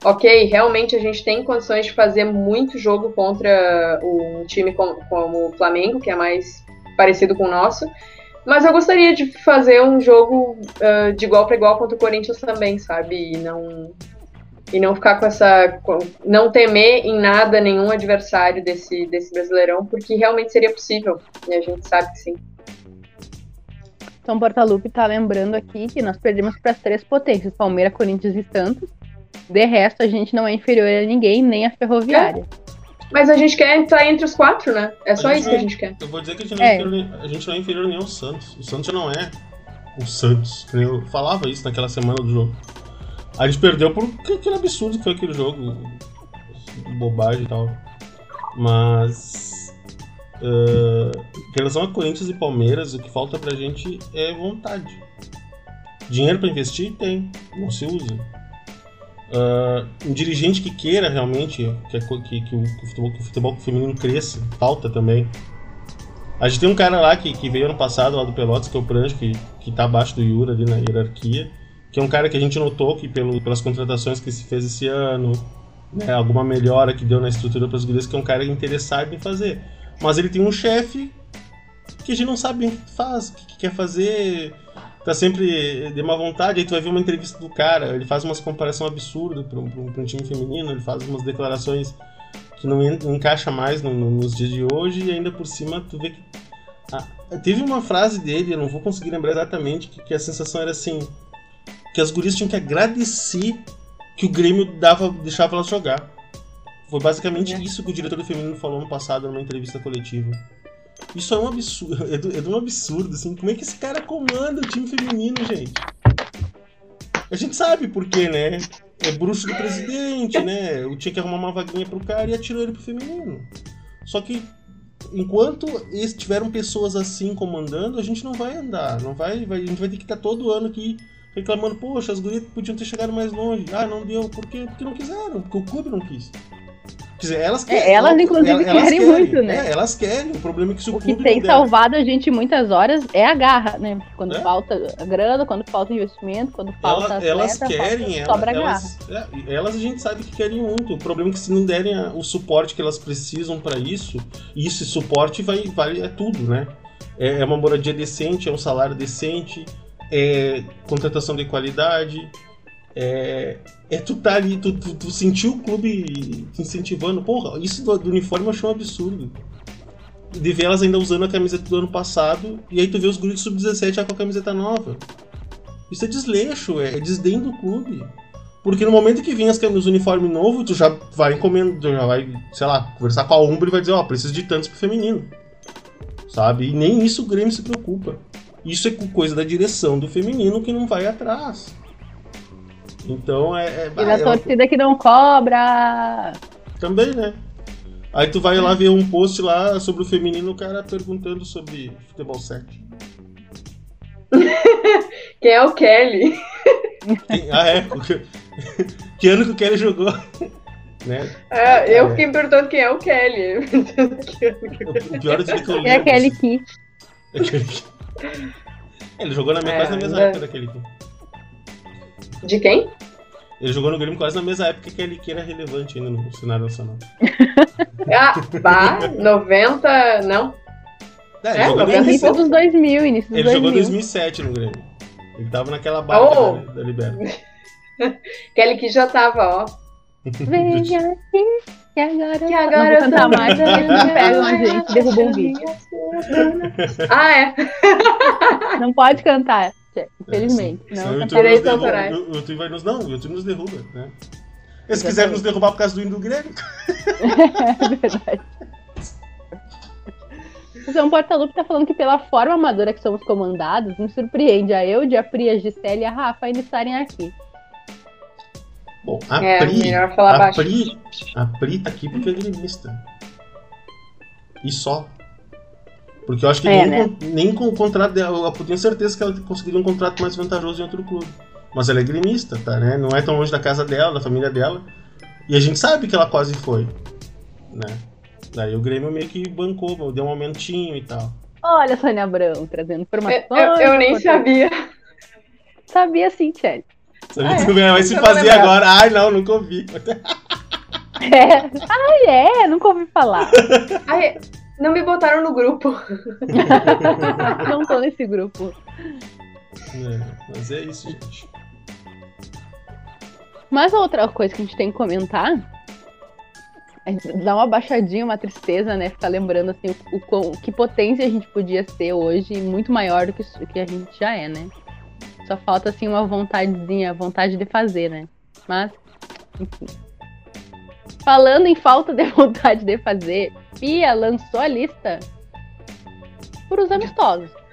ok, realmente a gente tem condições de fazer muito jogo contra um time como, como o Flamengo, que é mais parecido com o nosso, mas eu gostaria de fazer um jogo uh, de igual para igual contra o Corinthians também, sabe? E não e não ficar com essa não temer em nada nenhum adversário desse desse Brasileirão, porque realmente seria possível. E a gente sabe que sim. Então Portalupe está lembrando aqui que nós perdemos para as três potências, Palmeiras, Corinthians e Santos. De resto, a gente não é inferior a ninguém, nem a Ferroviária. É. Mas a gente quer entrar entre os quatro, né? É só isso que a gente quer. Eu vou dizer que a gente, não é. Inferior, a gente não é inferior nem ao Santos. O Santos já não é o Santos. Eu falava isso naquela semana do jogo. A gente perdeu por aquele absurdo que foi aquele jogo. Bobagem e tal. Mas. Uh, em relação a Corinthians e Palmeiras, o que falta pra gente é vontade. Dinheiro para investir? Tem, não se usa. Uh, um dirigente que queira realmente que, que, que, o, que, o futebol, que, o, futebol, feminino cresça, falta também. A gente tem um cara lá que, que veio ano passado, lá do Pelotas, que é o Pranjo, que, que tá abaixo do Yura ali na hierarquia, que é um cara que a gente notou que pelo, pelas contratações que se fez esse ano, né, alguma melhora que deu na estrutura para as gurias, que é um cara interessado em fazer. Mas ele tem um chefe que a gente não sabe o que faz, o que quer fazer, tá sempre de má vontade, aí tu vai ver uma entrevista do cara, ele faz umas comparações absurdas para um, um, time feminino, ele faz umas declarações que não, não encaixa mais no, no, nos dias de hoje, e ainda por cima tu vê que. Ah, teve uma frase dele, eu não vou conseguir lembrar exatamente, que, que, a sensação era assim: que as gurias tinham que agradecer que o Grêmio dava, deixava elas jogar. Foi basicamente é. isso que o diretor do feminino falou no passado numa entrevista coletiva. Isso é um absurdo, é, do, é de um absurdo, assim. Como é que esse cara comanda o time feminino, gente? A gente sabe por quê, né? É bruxo do presidente, né? Eu tinha que arrumar uma vaguinha pro cara e atirou ele pro feminino. Só que enquanto tiveram pessoas assim comandando, a gente não vai andar. Não vai, vai a gente vai ter que estar todo ano aqui reclamando, poxa, as gurias podiam ter chegado mais longe. Ah, não deu. Por quê? Porque não quiseram, porque o clube não quis. Quer dizer, elas é, querem. É, elas, inclusive, elas, querem, querem, muito, né? É, elas querem. O problema é que o, o que tem salvado a gente muitas horas é a garra, né? Quando é? falta grana, quando falta investimento, quando falta. Ela, elas querem, falta, ela, elas, é, elas a gente sabe que querem muito. O problema é que se não derem a, o suporte que elas precisam para isso, e esse suporte vai, vai é tudo, né? É, é uma moradia decente, é um salário decente, é contratação de qualidade, é, é tu tá ali, tu, tu, tu sentiu o clube te incentivando. Porra, isso do, do uniforme eu achei um absurdo. De ver elas ainda usando a camiseta do ano passado, e aí tu vê os guris sub-17 já com a camiseta nova. Isso é desleixo, é, é desdém do clube. Porque no momento que vem as camisas uniforme novo, tu já vai encomendar, já vai, sei lá, conversar com a Umbra e vai dizer, ó, oh, preciso de tantos pro feminino. Sabe? E nem isso o Grêmio se preocupa. Isso é coisa da direção do feminino que não vai atrás. Então é. é e na é torcida uma... que não cobra! Também, né? Aí tu vai lá ver um post lá sobre o feminino, o cara perguntando sobre futebol 7. Quem é o Kelly? Quem... Ah, é? que ano que o Kelly jogou? Né? É, eu é. fiquei me perguntando quem é o Kelly. o pior é que eu lembro. É aquele que. Ele jogou na minha, é, quase na mesma época daquele Ki. De quem? Ele jogou no Grêmio quase na mesma época que ele que era relevante ainda no cenário nacional. ah, bah, 90, não. É, ele é, jogou início dos 2000, início dos Ele 2000. jogou em 2007 no Grêmio. Ele tava naquela barra oh. da, da Libera. Kelly que já tava, ó. Veja aqui, que agora, que agora eu cantar mais, eles pegam a gente, derrubam o vídeo. Ah, é? Não pode cantar. Infelizmente. É, não, não direitos autorais. O YouTube vai nos. Não, o YouTube nos derruba, né? Eles quiserem nos derrubar por causa do hino do Grêmio. é verdade. O João Portalupe tá falando que pela forma amadora que somos comandados, me surpreende a eu, a Pri, a Gisele e a Rafa ainda estarem aqui. Bom, a é, Pri, a Pri, a Pri tá aqui porque é gremista. E só. Porque eu acho que é, nem, né? com, nem com o contrato dela, eu tenho certeza que ela conseguiria um contrato mais vantajoso em outro clube. Mas ela é gremista, tá, né? Não é tão longe da casa dela, da família dela. E a gente sabe que ela quase foi, né? Daí o Grêmio meio que bancou, deu um aumentinho e tal. Olha, Sônia Abrão, trazendo informações. Eu, eu, eu nem sabia. Sabia sim, Tchelle. Sabia ah, é? Vai se fazer agora. Ai, não, nunca ouvi. É. Ai, é, nunca ouvi falar. Ai, não me botaram no grupo. não tô nesse grupo. É, mas é isso, gente. Mas outra coisa que a gente tem que comentar é dar uma baixadinha, uma tristeza, né? Ficar lembrando assim o, o, o, que potência a gente podia ser hoje, muito maior do que, que a gente já é, né? Só falta assim uma vontadezinha, vontade de fazer, né? Mas, enfim. Falando em falta de vontade de fazer, Pia lançou a lista por os amistosos.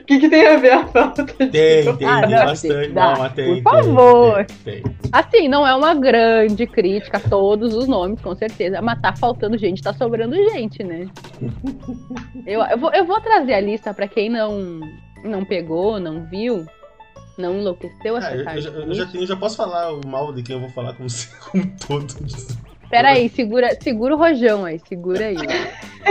O que, que, tem a ver a falta de Tem, tem, ah, tem não, bastante. Não, tem, por favor. Tem, tem, Assim, não é uma grande crítica a todos os nomes, com certeza. Mas tá faltando gente, tá sobrando gente, né? eu, eu, vou, eu vou trazer a lista para quem não, não pegou, não viu. Não enlouqueceu essa Ah, eu, eu já, com eu já tenho, já posso falar o mal de quem eu vou falar como, se- como todo. Pera aí, segura, segura o rojão aí, segura aí.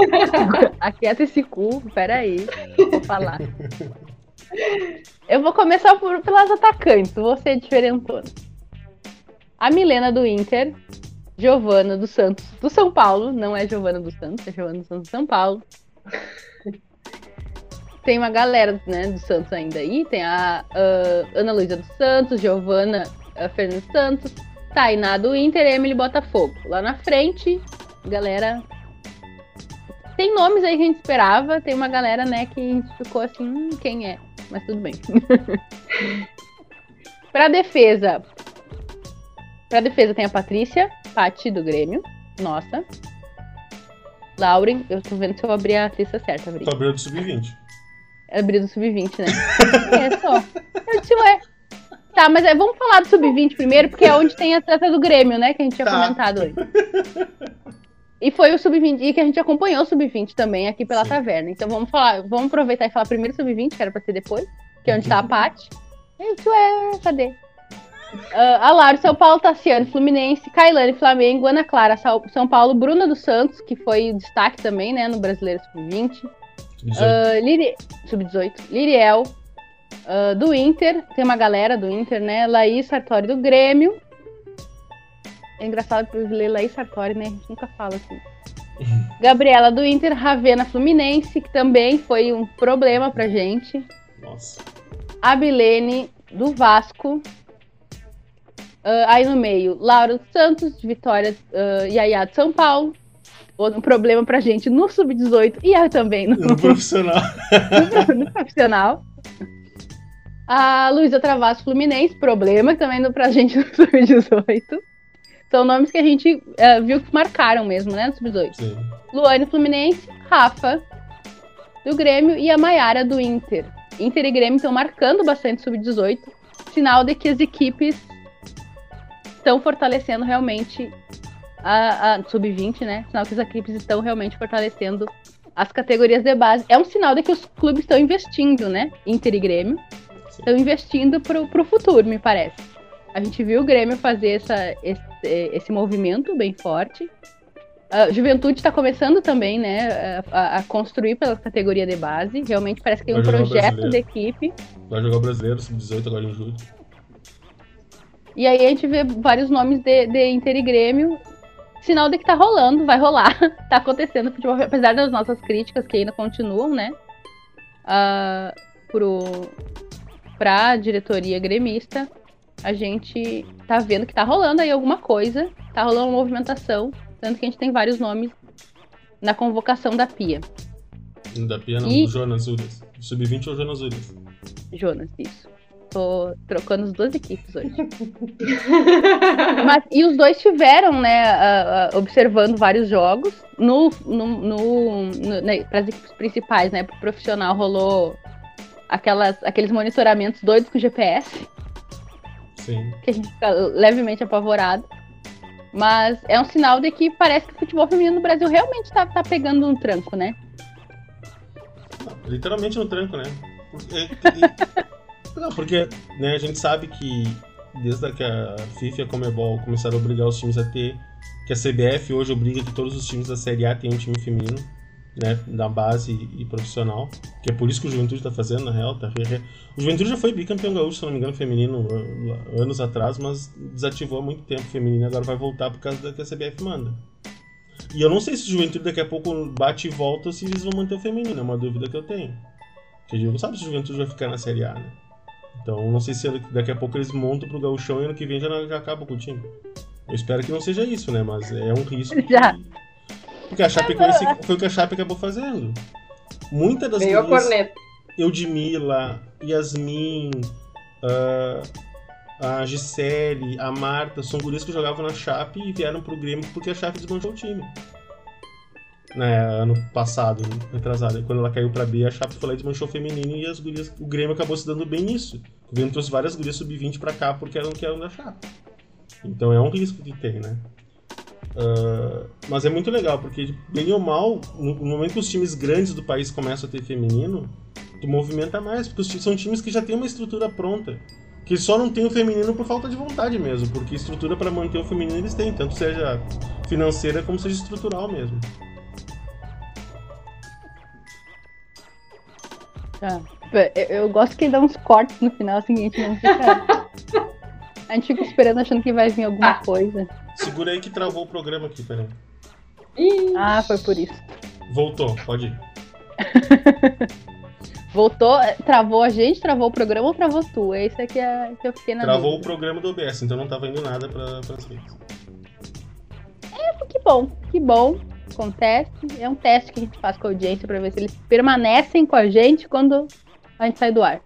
Aquieta esse cu, pera aí, vou falar. Eu vou começar por, pelas atacantes, vou ser diferentona. A Milena do Inter, Giovana do Santos do São Paulo, não é Giovana do Santos, é Giovana do Santos do São Paulo. Tem uma galera né, do Santos ainda aí, tem a ah, Ana Luísa dos Santos, Giovana ah, Fernandes Santos, Tainá do Inter e Emily Botafogo. Lá na frente, galera. Tem nomes aí que a gente esperava, tem uma galera, né, que ficou assim, hum, quem é? Mas tudo bem. pra defesa. Pra defesa tem a Patrícia, Pati do Grêmio. Nossa. Lauren, eu tô vendo se eu abri a lista certa, abri. Fabril do Sub-20. Abri do sub-20, né? é só. Eu disse, ué. Tá, mas é, vamos falar do sub-20 primeiro, porque é onde tem a trata do Grêmio, né? Que a gente tinha Tá. comentado hoje. E foi o sub-20, e que a gente acompanhou o sub-20 também aqui pela Sim. taverna. Então vamos falar, vamos aproveitar e falar primeiro sub-20, que era pra ser depois, que é onde tá a Paty. Eu disse, ué, cadê? Ah, Alaro, São Paulo, Tassiano, Fluminense, Cailane, Flamengo, Ana Clara, São Paulo, Bruna dos Santos, que foi destaque também, né, no Brasileiro Sub-20. Ah, Liri... Sub-18. Liriel, ah, do Inter. Tem uma galera do Inter, né? Laís Sartori do Grêmio. É engraçado por ler Laís Sartori, né? A gente nunca fala assim. Gabriela do Inter, Ravena Fluminense, que também foi um problema pra gente. Nossa. Abilene do Vasco. Ah, aí no meio, Laura dos Santos, Vitória uh, Yaya de São Paulo. Outro problema pra gente no Sub-18 e também no, No profissional. no profissional. A Luísa Travasso Fluminense, problema também no, pra gente no Sub-18. São nomes que a gente eh, viu que marcaram mesmo, né, no Sub-18. Sim. Luane Fluminense, Rafa do Grêmio e a Maiara do Inter. Inter e Grêmio estão marcando bastante Sub-18, sinal de que as equipes estão fortalecendo realmente a, a Sub-20, né? Sinal que as equipes estão realmente fortalecendo as categorias de base. É um sinal de que os clubes estão investindo, né? Inter e Grêmio. Estão investindo pro, pro futuro, me parece. A gente viu o Grêmio fazer essa, esse, esse movimento bem forte. A Juventude está começando também, né, a, a construir pela categoria de base. Realmente parece que tem um projeto de equipe. Vai jogar o brasileiro, Sub-18 agora em julho. E aí a gente vê vários nomes de, de Inter e Grêmio. Sinal de que tá rolando, vai rolar. tá acontecendo futebol, apesar das nossas críticas que ainda continuam, né? ah, pro, pra diretoria gremista, a gente tá vendo que tá rolando aí alguma coisa. Tá rolando uma movimentação. Tanto que a gente tem vários nomes na convocação da Pia. Da Pia não, E- do Jonas Urias. Sub-20 ou Jonas Urias. Jonas, isso. Tô trocando as duas equipes hoje. Mas, e os dois tiveram, né, a- a- observando vários jogos. No, no, no, no né, para as equipes principais, né, pro profissional rolou aquelas, aqueles monitoramentos doidos com GPS, Sim. que a gente fica levemente apavorado. Mas é um sinal de que parece que o futebol feminino no Brasil realmente tá, tá pegando um tranco, né? Literalmente no tranco, né? Porque, não, porque né, a gente sabe que desde que a FIFA e a Comebol começaram a obrigar os times a ter, que a CBF hoje obriga que todos os times da Série A tenham um time feminino, né, da base e profissional, que é por isso que o Juventude tá fazendo, na real, tá? O Juventude já foi bicampeão gaúcho, se não me engano, feminino, uh, anos atrás, mas desativou há muito tempo feminino, agora vai voltar por causa da que a CBF manda. E eu não sei se o Juventude daqui a pouco bate e volta ou se eles vão manter o feminino, é uma dúvida que eu tenho. Porque a gente não sabe se o Juventude vai ficar na Série A, né? Então não sei se daqui a pouco eles montam pro gauchão e ano que vem já, já acaba com o time. Eu espero que não seja isso, né? Mas é um risco. que- Já. Porque a Chapecoense foi o que a Chape acabou fazendo. Muitas das Veio a gurias- corneta. Eudmila, Yasmin, ah, a Gisele, a Marta, são gurias que jogavam na Chape e vieram pro Grêmio porque a Chape desmanchou o time. Né, ano passado, retrasado. Quando ela caiu pra B, a Chape foi lá e desmanchou o feminino e as gurias, o Grêmio acabou se dando bem nisso. O Grêmio trouxe várias gurias sub-20 pra cá porque eram que eram da Chape. Então é um risco que tem, né? Ah, mas é muito legal, porque bem ou mal, no no momento que os times grandes do país começam a ter feminino, tu movimenta mais, porque são times que já tem uma estrutura pronta. Que só não tem o feminino por falta de vontade mesmo, porque estrutura para manter o feminino eles têm, tanto seja financeira como seja estrutural mesmo. Tá. Eu, eu gosto que ele dá uns cortes no final, assim, a gente não fica. a gente fica esperando achando que vai vir alguma ah. coisa. Segura aí que travou o programa aqui, peraí. Ah, foi por isso. Voltou, pode ir. Voltou, travou a gente, travou o programa ou travou tu? Esse aqui é que eu fiquei na Travou dúvida. o programa do OBS, então não tava indo nada pra, pras redes. É, que bom, que bom. Acontece. É um teste que a gente faz com a audiência pra ver se eles permanecem com a gente quando a gente sai do ar.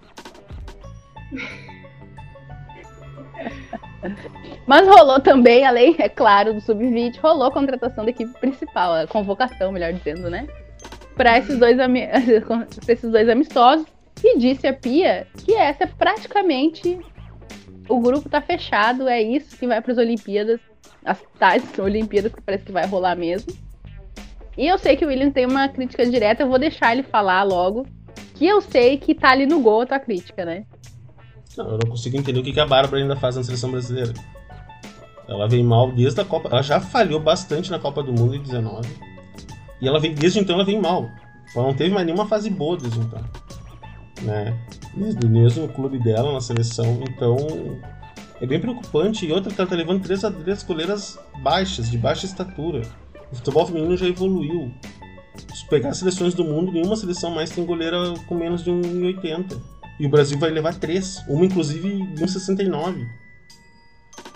Mas rolou também, além, é claro, do sub-20, rolou a contratação da equipe principal, a convocação, melhor dizendo, né? Para esses, dois esses dois amistosos. E disse a Pia que essa é praticamente. O grupo tá fechado, é isso que vai para as Olimpíadas, as tais Olimpíadas que parece que vai rolar mesmo. E eu sei que o William tem uma crítica direta, eu vou deixar ele falar logo. Que eu sei que tá ali no gol a tua crítica, né? Não, eu não consigo entender o que a Bárbara ainda faz na seleção brasileira. Ela vem mal desde a Copa. Ela já falhou bastante na Copa do Mundo em 19. E ela vem, desde então ela vem mal. Ela não teve mais nenhuma fase boa desde então. Né? Desde mesmo no clube dela, na seleção. Então é bem preocupante. E outra ela tá levando três, três goleiras baixas, de baixa estatura. O futebol feminino já evoluiu. Se pegar seleções do mundo, nenhuma seleção mais tem goleira com menos de 1,80. E o Brasil vai levar três. Uma, inclusive, de 1,69.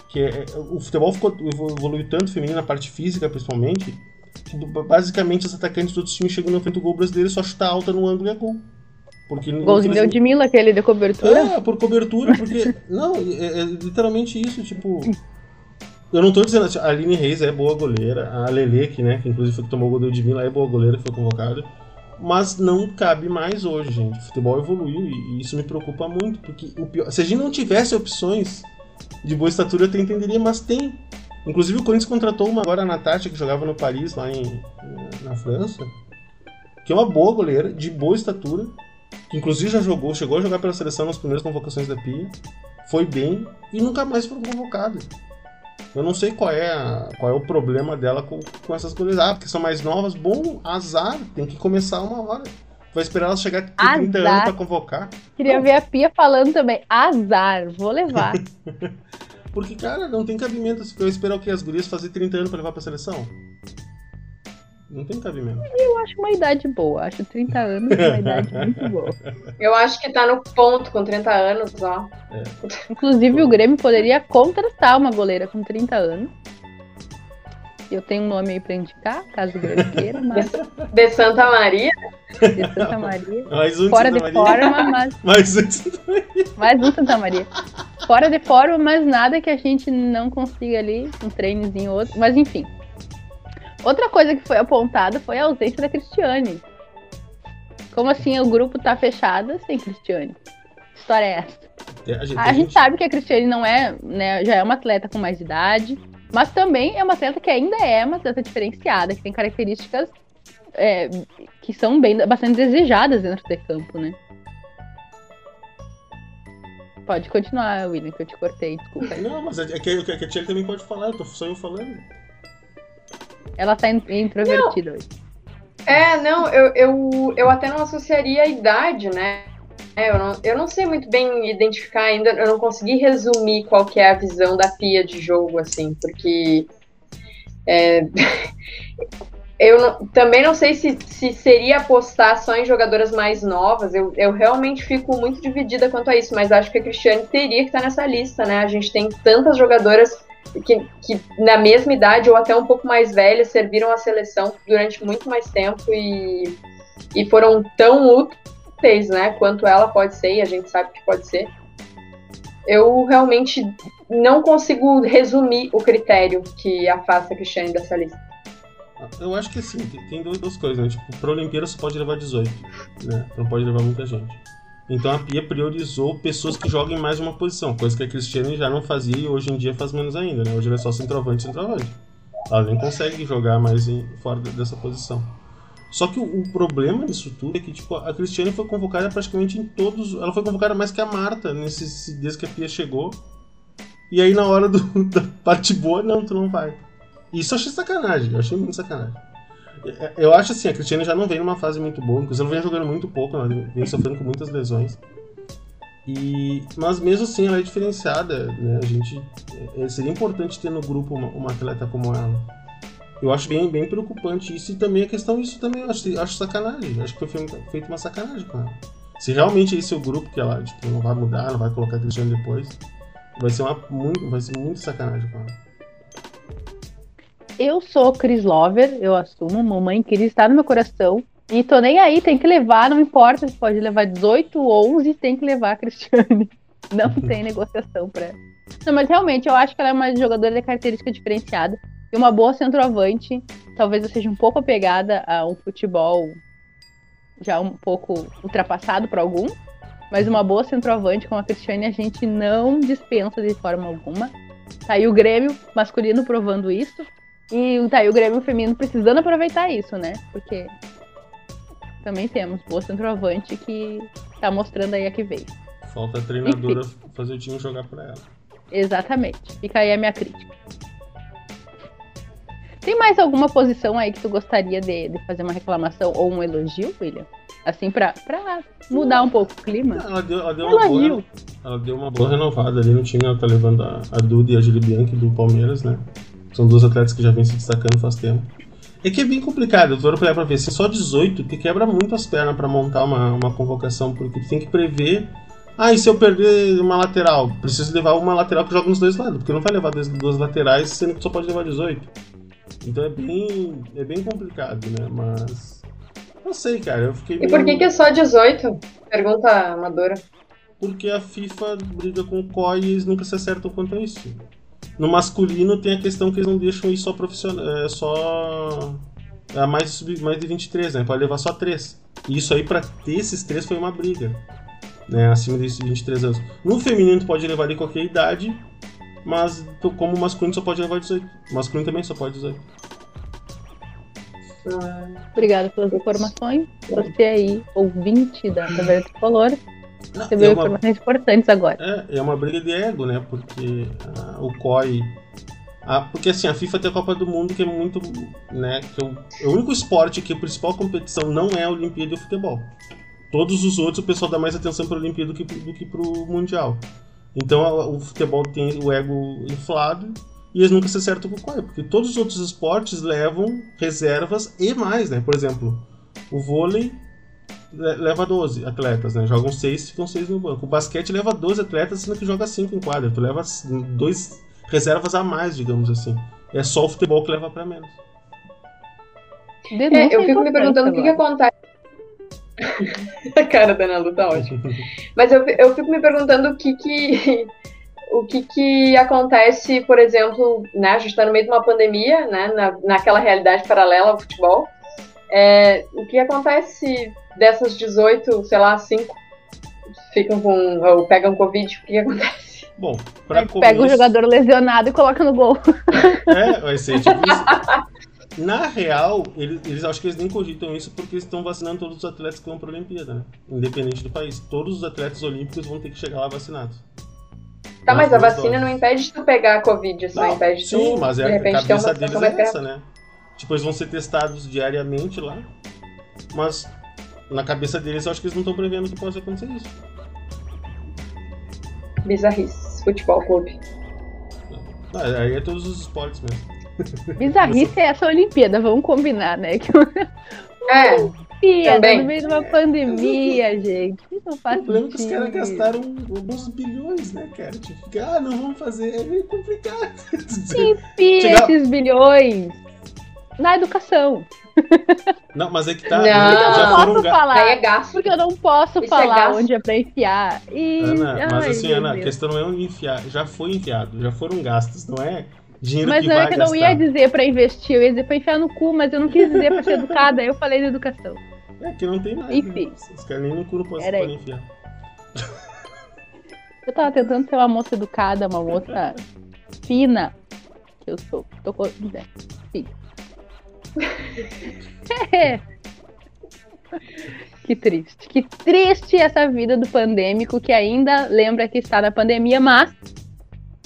Que é, é, o futebol ficou, evoluiu tanto feminino na parte física, principalmente, que basicamente os atacantes do time chegam na frente do gol brasileiro e só chuta alta no ângulo e é gol. Porque Golzinho deu de Mila, aquele de cobertura? É, por cobertura, porque. não, é, é, literalmente isso, tipo. Eu não tô dizendo a Aline Reis é boa goleira, a Lele, que, né, que inclusive foi que tomou o gol de Mila, é boa goleira, que foi convocada. Mas não cabe mais hoje, gente. O futebol evoluiu e, isso me preocupa muito, porque pior, se a gente não tivesse opções de boa estatura, eu até entenderia, mas tem. Inclusive o Corinthians contratou uma agora a Natasha, que jogava no Paris, lá em, na França, que é uma boa goleira, de boa estatura, que inclusive já jogou, chegou a jogar pela seleção nas primeiras convocações da Pia, foi bem e nunca mais foi convocada. Eu não sei qual é, a, qual é o problema dela com, com essas goleiras. Ah, porque são mais novas. Bom, azar, tem que começar uma hora. Vai esperar ela chegar com 30 anos pra convocar. Queria não. ver a Pia falando também. Azar, vou levar. Porque, cara, não tem cabimento eu esperar o que? As gurias fazer 30 anos pra levar pra seleção? Não tem cabimento. Eu acho uma idade boa. Acho 30 anos uma idade muito boa. Eu acho que tá no ponto com 30 anos, ó. É. Inclusive, o Grêmio poderia contratar uma goleira com 30 anos. Eu tenho um nome aí pra indicar, caso o Grêmio queira, mas... De Santa Maria? De Santa Maria. Mais um Fora de, de forma, mas... Mais um de Santa Maria. Mais um Santa Maria. Fora de forma, mas nada que a gente não consiga ali, um treinozinho ou outro. Mas enfim. Outra coisa que foi apontada foi a ausência da Cristiane. Como assim o grupo tá fechado sem Cristiane? Que história é essa? É, a, gente, a, a gente, sabe que a Cristiane não é, né, já é uma atleta com mais idade, mas também é uma atleta que ainda é uma atleta diferenciada, que tem características é, que são bem, bastante desejadas dentro de campo, né? Pode continuar, William, que eu te cortei, desculpa. Não, mas é que, é que a Tia também pode falar, eu tô só eu falando. Ela tá introvertida não. hoje. É, não, eu, eu, eu até não associaria a idade, né? É, eu, não, eu não sei muito bem identificar ainda, eu não consegui resumir qual que é a visão da Pia de jogo, assim, porque é, eu não, também não sei se, se seria apostar só em jogadoras mais novas, eu, eu realmente fico muito dividida quanto a isso, mas acho que a Cristiane teria que estar nessa lista, né? A gente tem tantas jogadoras que, que na mesma idade ou até um pouco mais velhas serviram a seleção durante muito mais tempo e, e foram tão úteis, né, quanto ela pode ser, e a gente sabe que pode ser. Eu realmente não consigo resumir o critério que afasta a Cristiane dessa lista. Eu acho que assim, tem duas coisas, né? Tipo, pra Olimpíada você pode levar 18, né? Não pode levar muita gente. Então a Pia priorizou pessoas que joguem mais de uma posição, coisa que a Cristiane já não fazia e hoje em dia faz menos ainda, né? Hoje ela é só centroavante centroavante. Ela nem consegue jogar mais em, fora dessa posição. Só que o, o, problema disso tudo é que, tipo, a Cristiane foi convocada praticamente em todos. Ela foi convocada mais que a Marta nesse, desde que a Pia chegou. E aí na hora do, da parte boa, não, tu não vai. Isso eu achei sacanagem, eu achei muito sacanagem. Eu acho assim, a Cristiane já não vem numa fase muito boa, inclusive ela vem jogando muito pouco, ela vem sofrendo com muitas lesões. E, mas mesmo assim ela é diferenciada, né? A gente é, seria importante ter no grupo uma, uma, atleta como ela. Eu acho bem, bem preocupante isso e também a questão isso também eu acho, acho sacanagem. Acho que foi feito uma sacanagem com ela. Se realmente esse é o grupo que ela tipo, não vai mudar, não vai colocar a Cristiane depois, vai ser uma muito, vai ser muito sacanagem com ela. Eu sou Cris Lover, eu assumo, mamãe Cris está no meu coração. E tô nem aí, tem que levar, não importa se pode levar 18 ou 11, tem que levar a Cristiane. Não tem negociação pra. Não, mas realmente eu acho que ela é uma jogadora de característica diferenciada e uma boa centroavante. Talvez eu seja um pouco apegada a um futebol já um pouco ultrapassado para algum, mas uma boa centroavante como a Cristiane a gente não dispensa de forma alguma. Tá aí o Grêmio masculino provando isso. E tá aí o Grêmio feminino precisando aproveitar isso, né? Porque também temos boa centroavante que tá mostrando aí a que veio. Falta a treinadora Enfim. fazer o time jogar pra ela. Exatamente. Fica aí a minha crítica. Tem mais alguma posição aí que tu gostaria de, de fazer uma reclamação ou um elogio, William? Assim, pra, pra mudar um pouco o clima? Ela deu, ela deu uma boa, ela deu uma boa renovada ali no time. Ela tá levando a, a Duda e a Julie Bianchi do Palmeiras, né? São duas atletas que já vêm se destacando faz tempo. É que é bem complicado, eu vou olhar pra ver, assim, só 18 que quebra muito as pernas para montar uma, uma convocação, porque tem que prever. Ah, e se eu perder uma lateral? Preciso levar uma lateral que joga nos dois lados, porque não vai levar duas, duas laterais, sendo que só pode levar 18. Então é bem, é bem complicado, né? Mas. Não sei, cara. Eu fiquei. E por que, que é só 18? Pergunta amadora. Porque a FIFA briga com o COI e eles nunca se acertam quanto a isso. No masculino tem a questão que eles não deixam ir só profissional. É, só. É mais, mais de 23, né? Pode levar só 3. E isso aí, pra ter esses 3 foi uma briga. Né? Acima desses 23 anos. No feminino, tu pode levar de qualquer idade. Mas tu, como masculino só pode levar 18. O masculino também só pode 18. Obrigada pelas informações. Você aí, ouvinte da Taverna Tricolor, você viu é uma, informações importantes agora. É, é uma briga de ego, né? Porque uh, o COI. Ah, porque assim, a FIFA tem a Copa do Mundo que é muito. né? Que é o, único esporte que a principal competição não é a Olimpíada e o futebol. Todos os outros o pessoal dá mais atenção para a Olimpíada do que, do que para o Mundial. Então a, o futebol tem o ego inflado e eles nunca se acertam com o COI, porque todos os outros esportes levam reservas e mais, né? Por exemplo, o vôlei leva 12 atletas, né? Jogam 6 ficam 6 no banco. O basquete leva 12 atletas, sendo que joga 5 em quadra. Tu leva dois reservas a mais, digamos assim. É só o futebol que leva para menos. É, eu fico me perguntando o que, que acontece. a cara da Ana Lu tá ótima. Mas eu, eu fico me perguntando o que que. O que, que acontece, por exemplo, né, a gente está no meio de uma pandemia, né, na, naquela realidade paralela ao futebol. É, o que acontece dessas 18, sei lá, 5 ficam com. ou pegam Covid, o que acontece? Bom, pra começo... Pega o jogador lesionado e coloca no gol. É, vai ser tipo isso. Na real, eles, eles acho que eles nem cogitam isso porque eles estão vacinando todos os atletas que vão para a Olimpíada, né? Independente do país. Todos os atletas olímpicos vão ter que chegar lá vacinados. Tá, mas a vacina não impede de tu pegar a Covid, só não, impede Sim, tu, mas é, de a cabeça deles é essa, né? Tipo, eles vão ser testados diariamente lá, mas na cabeça deles, eu acho que eles não estão prevendo que possa acontecer isso. Bizarrice, futebol clube. Ah, aí é todos os esportes mesmo. Bizarrice é essa Olimpíada, vamos combinar, né? É. Olimpíada, no meio de uma pandemia, gente. Isso não faz O problema é que os caras gastaram alguns bilhões, né, cara? Tipo, ah, não vamos fazer, é meio complicado. Enfia Chegar... esses bilhões na educação. Não, mas é que tá. Não, já eu não posso falar. É gasto. Porque eu não posso Isso é falar é onde é pra enfiar. E... Ana, mas Ai, assim, Ana, a questão não é onde enfiar. Já foi enfiado, já foram gastos, não é dinheiro mas que não é que eu não ia dizer pra investir, eu ia dizer pra enfiar no cu, mas eu não quis dizer pra ser educada, aí eu falei de educação. É que não tem mais. Enfim. Né? Os caras nem no cu não podem enfiar. Eu tava tentando ser uma moça educada, uma moça fina. Que eu sou. Tô com. Fina. É. que triste. Que triste essa vida do pandêmico que ainda lembra que está na pandemia, mas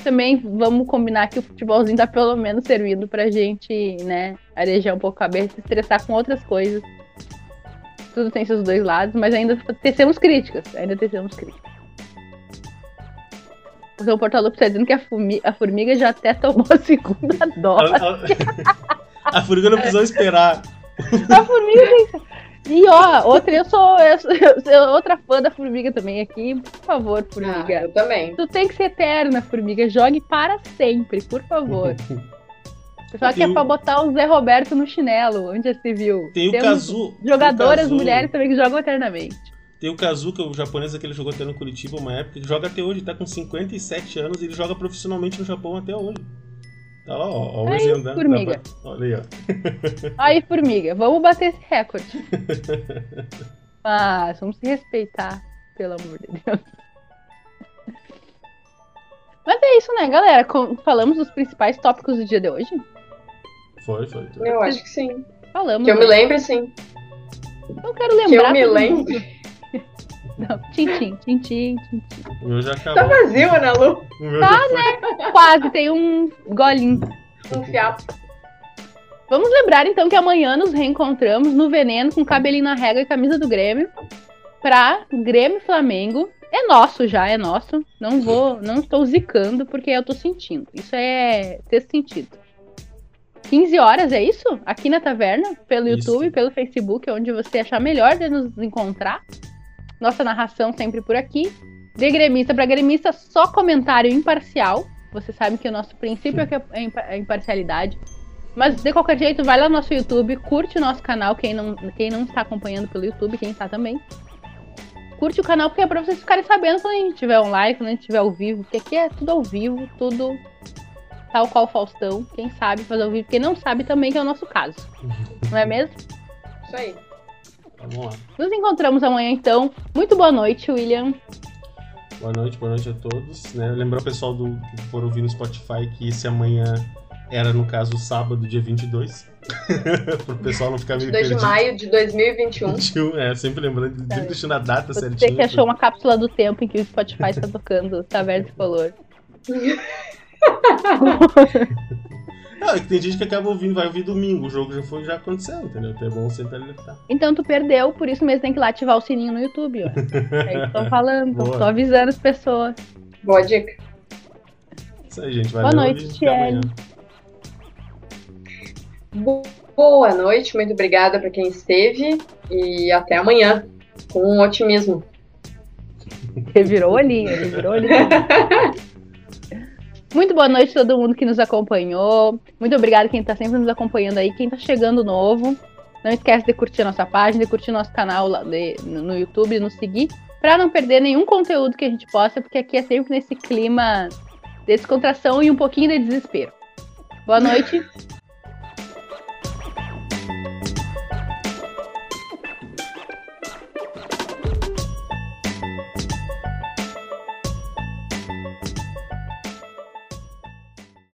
também vamos combinar que o futebolzinho tá pelo menos servindo pra gente, né, arejar um pouco a cabeça, se estressar com outras coisas. Tudo tem seus dois lados, mas ainda tecemos críticas. Ainda tecemos críticas. O Porto Alupe está dizendo que a, a, formiga já até tomou a segunda dose. A, formiga não precisou esperar. A formiga tem. E ó, outra, eu sou, eu sou, eu sou, outra fã da formiga também aqui. Por favor, formiga. Ah, eu também. Tu tem que ser eterna, formiga. Jogue para sempre, por favor. Só que é pra botar o Zé Roberto no chinelo, onde já se viu. Tem o Kazu. Jogadoras mulheres também que jogam eternamente. Tem o Kazuka, o japonês que ele jogou até no Curitiba uma época, ele joga até hoje, tá com 57 anos e ele joga profissionalmente no Japão até hoje. Tá lá, ó, ó o aí, exemplo formiga. Da... Olha aí, ó. Aí, formiga, vamos bater esse recorde. Mas vamos se respeitar, pelo amor de Deus. Mas é isso, né, galera? Falamos dos principais tópicos do dia de hoje? Foi, foi. foi. Eu acho que sim. Falamos. Que eu né? me lembre, sim. Não quero lembrar. Que eu me lembre. Não, tintim, tintim, tintim. O meu já acabou. Tá vazio, Ana Lu? Tá, né? Quase, tem um golinho. Um fiapo. Vamos lembrar então que amanhã nos reencontramos no Veneno com cabelinho na régua e camisa do Grêmio pra Grêmio Flamengo. É nosso já, é nosso. Não vou, não estou zicando porque eu tô sentindo. Isso é ter sentido. 15 horas, é isso? Aqui na taverna, pelo isso. YouTube, pelo Facebook, onde você achar melhor de nos encontrar. Nossa narração sempre por aqui. De gremista para gremista, só comentário imparcial. Você sabe que o nosso princípio é, é a imparcialidade. Mas de qualquer jeito, vai lá no nosso YouTube, curte o nosso canal, quem não, quem não está acompanhando pelo YouTube, quem está também. Curte o canal, porque é pra vocês ficarem sabendo quando a gente tiver online, quando a gente estiver ao vivo, porque aqui é tudo ao vivo, tudo tal qual Faustão. Quem sabe fazer ao vivo, quem não sabe também, que é o nosso caso. Não é mesmo? Isso aí. Vamos lá. Nos encontramos amanhã, então. Muito boa noite, William. Boa noite, boa noite a todos. Né? Lembrar o pessoal do, que for ouvir no Spotify que esse amanhã era, no caso, sábado, dia 22. Pro pessoal não ficar meio 22 de maio de 2021. 21, é, sempre lembrando, sempre é. deixando a data Você certinha. Você que achou uma cápsula do tempo em que o Spotify está tocando Taverna Color. Não, é que tem gente que acaba ouvindo, vai ouvir domingo, o jogo já foi, já aconteceu, entendeu? Então é bom sempre alertar. Então tu perdeu, por isso mesmo tem que ir lá ativar o sininho no YouTube, ó. É isso tô falando, Boa. tô avisando as pessoas. Boa dica. Isso aí, gente. Valeu, Boa noite, Tiene. Boa noite, muito obrigada para quem esteve e até amanhã, com otimismo. Revirou olhinho, revirou olhinho. Muito boa noite a todo mundo que nos acompanhou. Muito obrigada quem está sempre nos acompanhando aí, quem está chegando novo. Não esquece de curtir a nossa página, de curtir nosso canal de, no YouTube, nos seguir, para não perder nenhum conteúdo que a gente possa, porque aqui é sempre nesse clima de descontração e um pouquinho de desespero. Boa noite